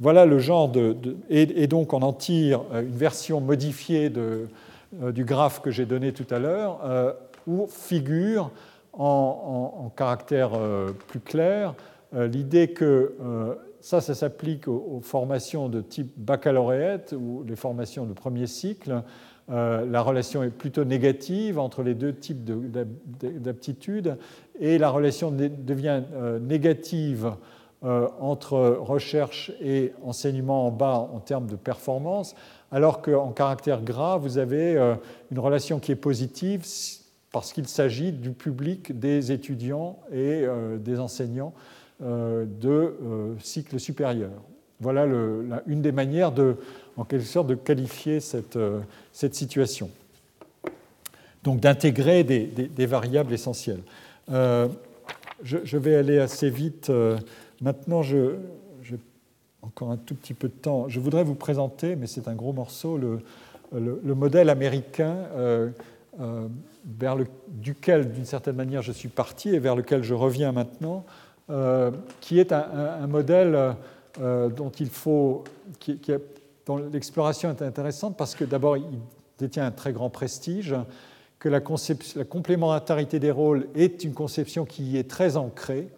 Voilà le genre de. et, donc on en tire euh, une version modifiée euh, du graphe que j'ai donné tout à l'heure, euh, où figure en, caractère plus clair l'idée que ça, ça s'applique aux, formations de type baccalauréat ou les formations de premier cycle. La relation est plutôt négative entre les deux types d'aptitudes et la relation devient négative entre recherche et enseignement en bas en termes de performance, alors qu'en caractère gras, vous avez euh, une relation qui est positive parce qu'il s'agit du public des étudiants et euh, des enseignants euh, de cycle supérieur. Voilà une des manières de, en quelque sorte, de qualifier cette, situation. Donc d'intégrer des, variables essentielles. Je, vais aller assez vite. Maintenant, je, encore un tout petit peu de temps. Je voudrais vous présenter, mais c'est un gros morceau, le, le, modèle américain euh, euh, vers duquel, d'une certaine manière, je suis parti et vers lequel je reviens maintenant, euh, qui est un, modèle dont il faut, l'exploration est intéressante parce que d'abord, il détient un très grand prestige, que la, la, complémentarité des rôles est une conception qui est très ancrée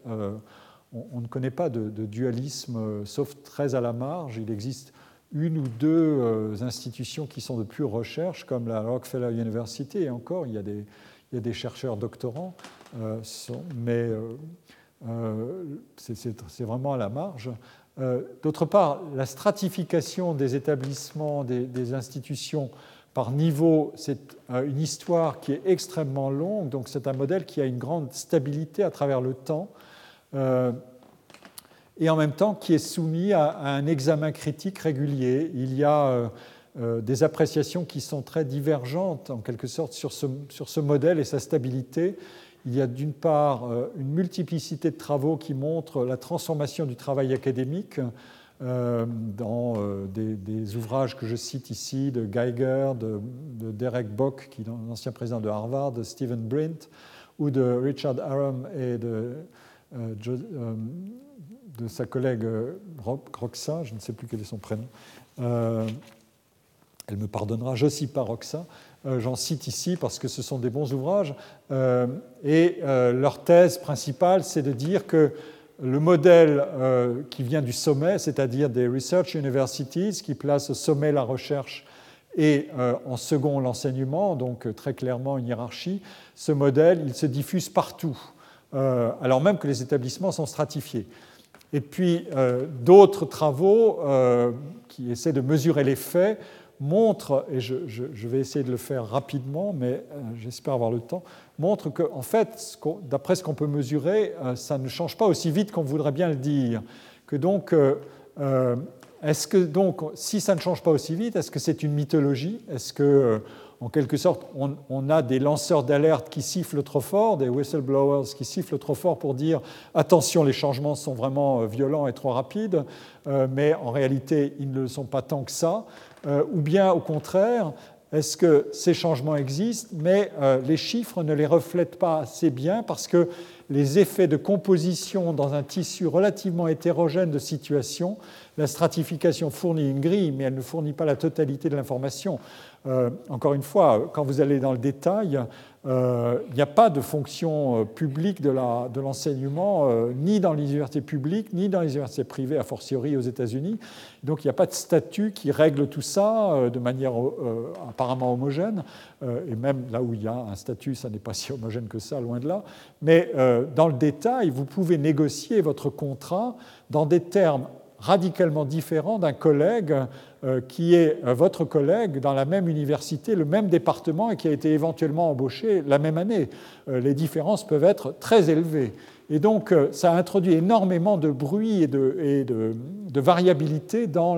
on, ne connaît pas de, dualisme, sauf très à la marge. Il existe une ou deux institutions qui sont de pure recherche, comme la Rockefeller University, et encore, il y a des chercheurs doctorants, mais c'est vraiment à la marge. D'autre part, la stratification des établissements, des institutions par niveau, c'est euh, une histoire qui est extrêmement longue, donc c'est un modèle qui a une grande stabilité à travers le temps, euh, et en même temps qui est soumis à, un examen critique régulier. Il y a euh, des appréciations qui sont très divergentes, en quelque sorte, sur ce, sur ce modèle et sa stabilité. Il y a d'une part une multiplicité de travaux qui montrent la transformation du travail académique, euh, dans euh, des, ouvrages que je cite ici de Geiger, de, Derek Bock, qui est l'ancien président de Harvard, de Stephen Brint, ou de Richard Aram et de, euh, sa collègue Roxa, je ne sais plus quel est son prénom. elle me pardonnera, je cite pas Roxa. J'en cite ici parce que ce sont des bons ouvrages. et leur thèse principale, c'est de dire que le modèle euh, qui vient du sommet, c'est-à-dire des research universities, qui place au sommet la recherche et euh, en second l'enseignement, donc euh, très clairement une hiérarchie, ce modèle, il se diffuse partout, alors même que les établissements sont stratifiés. Et puis d'autres travaux qui essaient de mesurer les faits montrent, et je, vais essayer de le faire rapidement, mais j'espère avoir le temps, montre que, en fait, d'après ce qu'on peut mesurer, euh, ça ne change pas aussi vite qu'on voudrait bien le dire. Que donc, euh, euh, est-ce que donc, si ça ne change pas aussi vite, est-ce que c'est une mythologie? Est-ce que, en quelque sorte, on, a des lanceurs d'alerte qui sifflent trop fort, des whistleblowers qui sifflent trop fort pour dire attention, les changements sont vraiment violents et trop rapides, mais en réalité, ils ne le sont pas tant que ça Ou bien, au contraire, est-ce que ces changements existent, mais euh, les chiffres ne les reflètent pas assez bien parce que les effets de composition dans un tissu relativement hétérogène de situations, la stratification fournit une grille, mais elle ne fournit pas la totalité de l'information. Euh, encore une fois, quand vous allez dans le détail, euh, il n'y a pas de fonction euh, publique de l'enseignement, ni dans les universités publiques, ni dans les universités privées, a fortiori aux États-Unis. Donc il n'y a pas de statut qui règle tout ça de manière apparemment homogène. et même là où il y a un statut, ça n'est pas si homogène que ça, loin de là. Mais dans le détail, vous pouvez négocier votre contrat dans des termes radicalement différents d'un collègue euh, qui est euh, votre collègue dans la même université, le même département et qui a été éventuellement embauché la même année. Euh, les différences peuvent être très élevées. Et donc, ça introduit énormément de bruit et de, variabilité dans,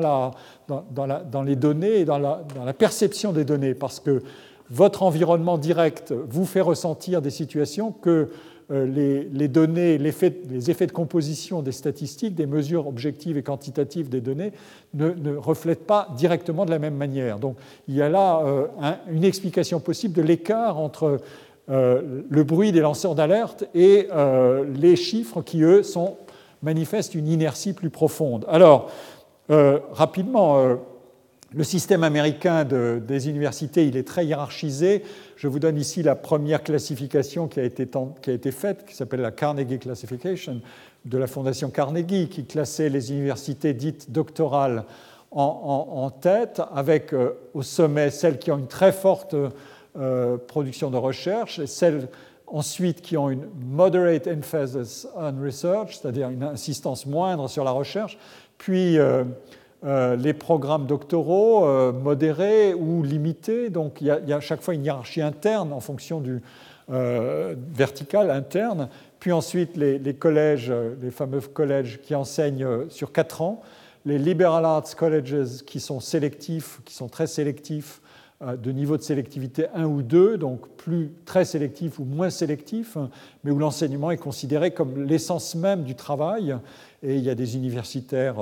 les données et dans la perception des données, parce que votre environnement direct vous fait ressentir des situations que euh, les, données, les effets de composition des statistiques, des mesures objectives et quantitatives des données ne, reflètent pas directement de la même manière. Donc il y a là euh, une explication possible de l'écart entre euh, le bruit des lanceurs d'alerte et les chiffres qui, eux, sont, manifestent une inertie plus profonde. Alors, rapidement, le système américain des universités, il est très hiérarchisé. Je vous donne ici la première classification qui a été, qui a été faite, qui s'appelle la Carnegie Classification de la Fondation Carnegie, qui classait les universités dites doctorales en, tête, avec euh, au sommet celles qui ont une très forte euh, production de recherche, et celles ensuite qui ont une moderate emphasis on research, c'est-à-dire une insistance moindre sur la recherche, puis euh, euh, les programmes doctoraux euh, modérés ou limités. Donc il y, a, à chaque fois une hiérarchie interne en fonction du euh, vertical interne. Puis ensuite les, collèges, les fameux collèges qui enseignent sur quatre ans. Les liberal arts colleges qui sont sélectifs, qui sont très sélectifs de niveau de sélectivité 1 ou 2, donc plus très sélectif ou moins sélectif, mais où l'enseignement est considéré comme l'essence même du travail. Et il y a des universitaires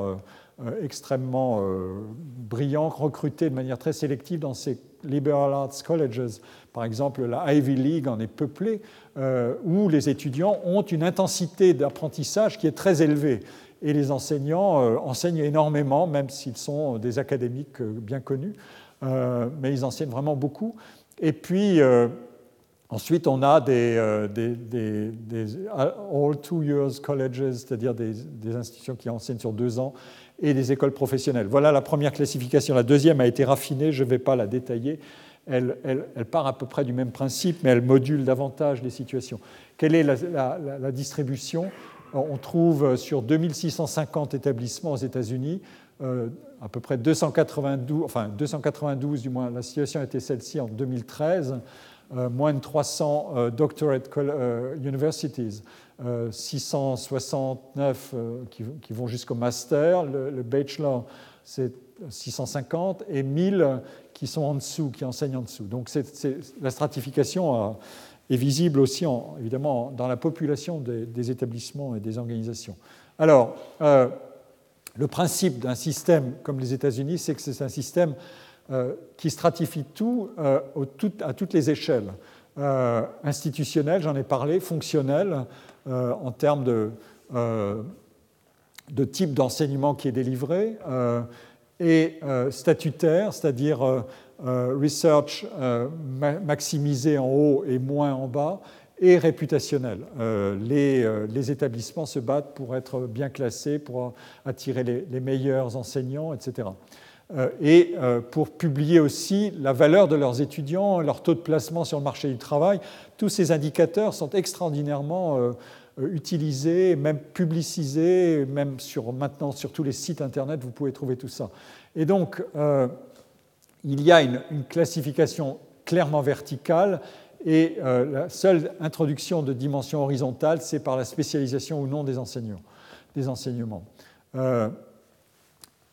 extrêmement euh, brillants, recrutés de manière très sélective dans ces liberal arts colleges. Par exemple, la Ivy League en est peuplée, euh, où les étudiants ont une intensité d'apprentissage qui est très élevée. Et les enseignants enseignent énormément, même s'ils sont des académiques bien connus, mais ils enseignent vraiment beaucoup. Et puis, Ensuite, on a des, all two years colleges, c'est-à-dire des, institutions qui enseignent sur deux ans, et des écoles professionnelles. Voilà la première classification. La deuxième a été raffinée, je ne vais pas la détailler. Elle, part à peu près du même principe, mais elle module davantage les situations. Quelle est la, distribution? On trouve sur 2650 établissements aux États-Unis, euh, à peu près 292, enfin 292 du moins, la situation était celle-ci en 2013. Euh, moins de 300 euh, doctorate euh, universities, 669 qui, vont jusqu'au master, le, bachelor c'est 650 et 1000 qui sont en dessous, qui enseignent en dessous. Donc la stratification est visible aussi évidemment dans la population des, établissements et des organisations. Alors, le principe d'un système comme les États-Unis, c'est que c'est un système qui stratifie tout, euh, à toutes les échelles. Euh, institutionnelles, j'en ai parlé, fonctionnelles, en termes de, type d'enseignement qui est délivré, et statutaire, c'est-à-dire research maximisé en haut et moins en bas, et réputationnel. les, établissements se battent pour être bien classés, pour attirer les meilleurs enseignants, etc. Euh, et euh, pour publier aussi la valeur de leurs étudiants, leur taux de placement sur le marché du travail. Tous ces indicateurs sont extraordinairement euh, utilisés, même publicisés, même sur, maintenant sur tous les sites Internet, vous pouvez trouver tout ça. Et donc, il y a une, classification clairement verticale et la seule introduction de dimension horizontale, c'est par la spécialisation ou non des, enseignants, des enseignements.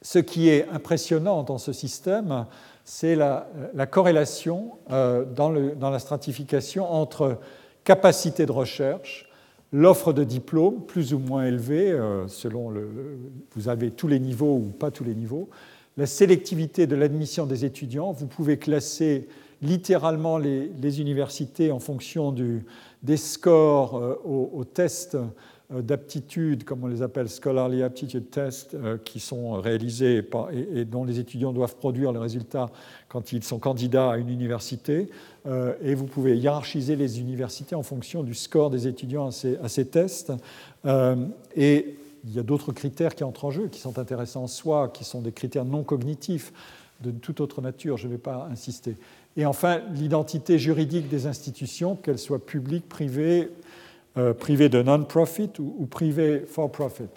Ce qui est impressionnant dans ce système, c'est la, corrélation euh, dans, la stratification entre capacité de recherche, l'offre de diplômes plus ou moins élevée, euh, selon vous avez tous les niveaux ou pas tous les niveaux, la sélectivité de l'admission des étudiants. Vous pouvez classer littéralement les, universités en fonction des scores euh, aux tests euh, d'aptitude, comme on les appelle, Scholarly Aptitude Tests, euh, qui sont réalisés et, dont les étudiants doivent produire le résultat quand ils sont candidats à une université. Euh, et vous pouvez hiérarchiser les universités en fonction du score des étudiants à ces, tests. et il y a d'autres critères qui entrent en jeu, qui sont intéressants en soi, qui sont des critères non cognitifs de toute autre nature, je ne vais pas insister. Et enfin, l'identité juridique des institutions, qu'elles soient publiques, privées, euh, privé de non-profit ou, privé for-profit.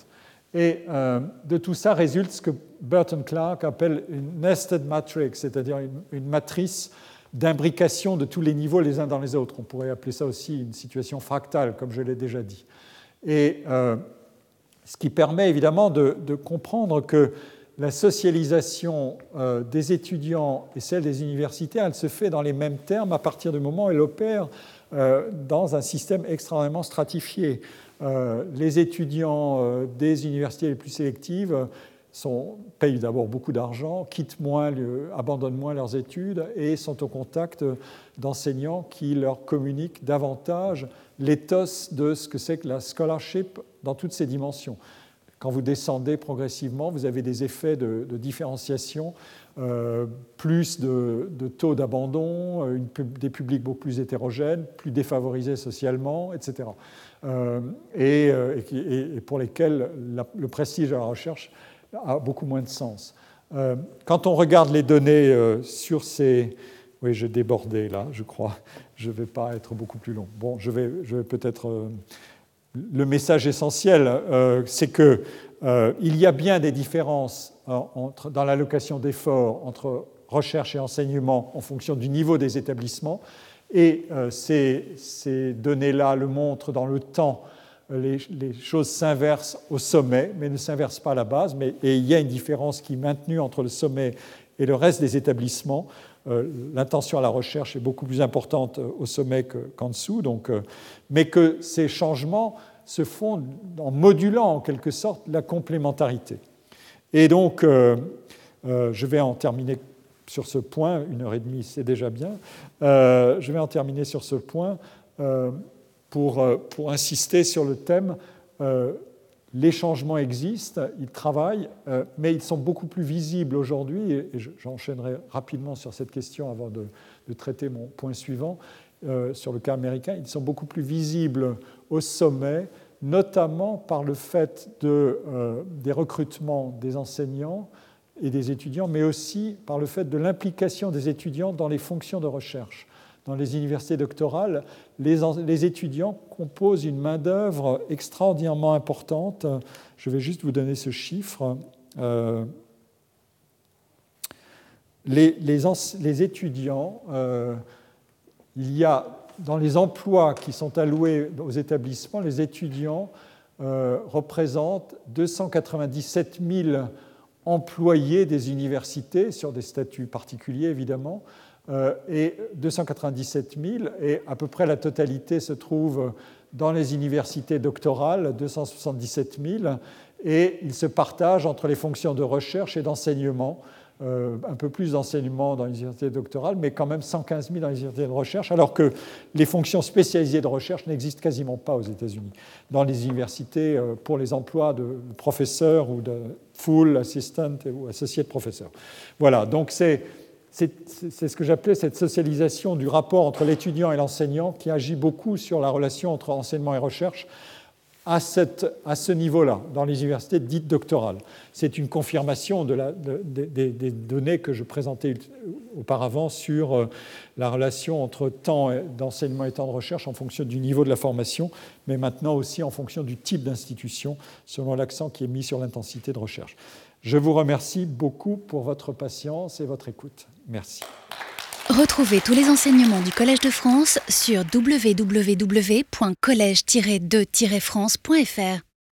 Et euh, de tout ça résulte ce que Burton Clark appelle une nested matrix, c'est-à-dire une, matrice d'imbrication de tous les niveaux les uns dans les autres. On pourrait appeler ça aussi une situation fractale, comme je l'ai déjà dit. Et euh, ce qui permet évidemment de, comprendre que la socialisation des étudiants et celle des universités, elle se fait dans les mêmes termes à partir du moment où elle opère euh, dans un système extrêmement stratifié. Euh, les étudiants euh, des universités les plus sélectives sont, payent d'abord beaucoup d'argent, quittent moins, abandonnent moins leurs études et sont au contact d'enseignants qui leur communiquent davantage l'éthos de ce que c'est que la scholarship dans toutes ses dimensions. Quand vous descendez progressivement, vous avez des effets de différenciation euh, plus de, taux d'abandon, euh, des publics beaucoup plus hétérogènes, plus défavorisés socialement, etc. Euh, et, pour lesquels le prestige de la recherche a beaucoup moins de sens. quand on regarde les données sur ces... Oui, j'ai débordé là, je crois. Je ne vais pas être beaucoup plus long. Bon, je vais, je vais peut-être... le message essentiel, c'est qu'il il y a bien des différences dans l'allocation d'efforts entre recherche et enseignement en fonction du niveau des établissements. Et euh, ces, données-là le montrent dans le temps. Les, choses s'inversent au sommet, mais ne s'inversent pas à la base. Mais, et il y a une différence qui est maintenue entre le sommet et le reste des établissements. Euh, l'intention à la recherche est beaucoup plus importante au sommet qu'en dessous. Donc, euh, mais que ces changements se font en modulant en quelque sorte la complémentarité. Et donc, euh, euh, je vais en terminer sur ce point, une heure et demie, c'est déjà bien. Euh, je vais en terminer sur ce point pour, pour, insister sur le thème. Les changements existent, ils travaillent, mais ils sont beaucoup plus visibles aujourd'hui, et, j'enchaînerai rapidement sur cette question avant de, traiter mon point suivant. sur le cas américain, ils sont beaucoup plus visibles au sommet, notamment par le fait de, des recrutements des enseignants et des étudiants, mais aussi par le fait de l'implication des étudiants dans les fonctions de recherche. Dans les universités doctorales, les, étudiants composent une main-d'œuvre extraordinairement importante. Je vais juste vous donner ce chiffre. Euh, les, étudiants, euh, il y a dans les emplois qui sont alloués aux établissements, les étudiants euh, représentent 297 000 employés des universités, sur des statuts particuliers évidemment, et 297 000, et à peu près la totalité se trouve dans les universités doctorales, 277 000, et ils se partagent entre les fonctions de recherche et d'enseignement. Euh, un peu plus d'enseignement dans les universités doctorales, mais quand même 115 000 dans les universités de recherche, alors que les fonctions spécialisées de recherche n'existent quasiment pas aux États-Unis. Dans les universités, euh, pour les emplois de professeurs ou de full assistant ou associé de professeur. Voilà, donc c'est c'est ce que j'appelais cette socialisation du rapport entre l'étudiant et l'enseignant qui agit beaucoup sur la relation entre enseignement et recherche à, ce niveau-là, dans les universités dites doctorales. C'est une confirmation de des, données que je présentais auparavant sur euh, la relation entre temps d'enseignement et temps de recherche en fonction du niveau de la formation, mais maintenant aussi en fonction du type d'institution, selon l'accent qui est mis sur l'intensité de recherche. Je vous remercie beaucoup pour votre patience et votre écoute. Merci. Retrouvez tous les enseignements du Collège de France sur www.collège-2-france.fr.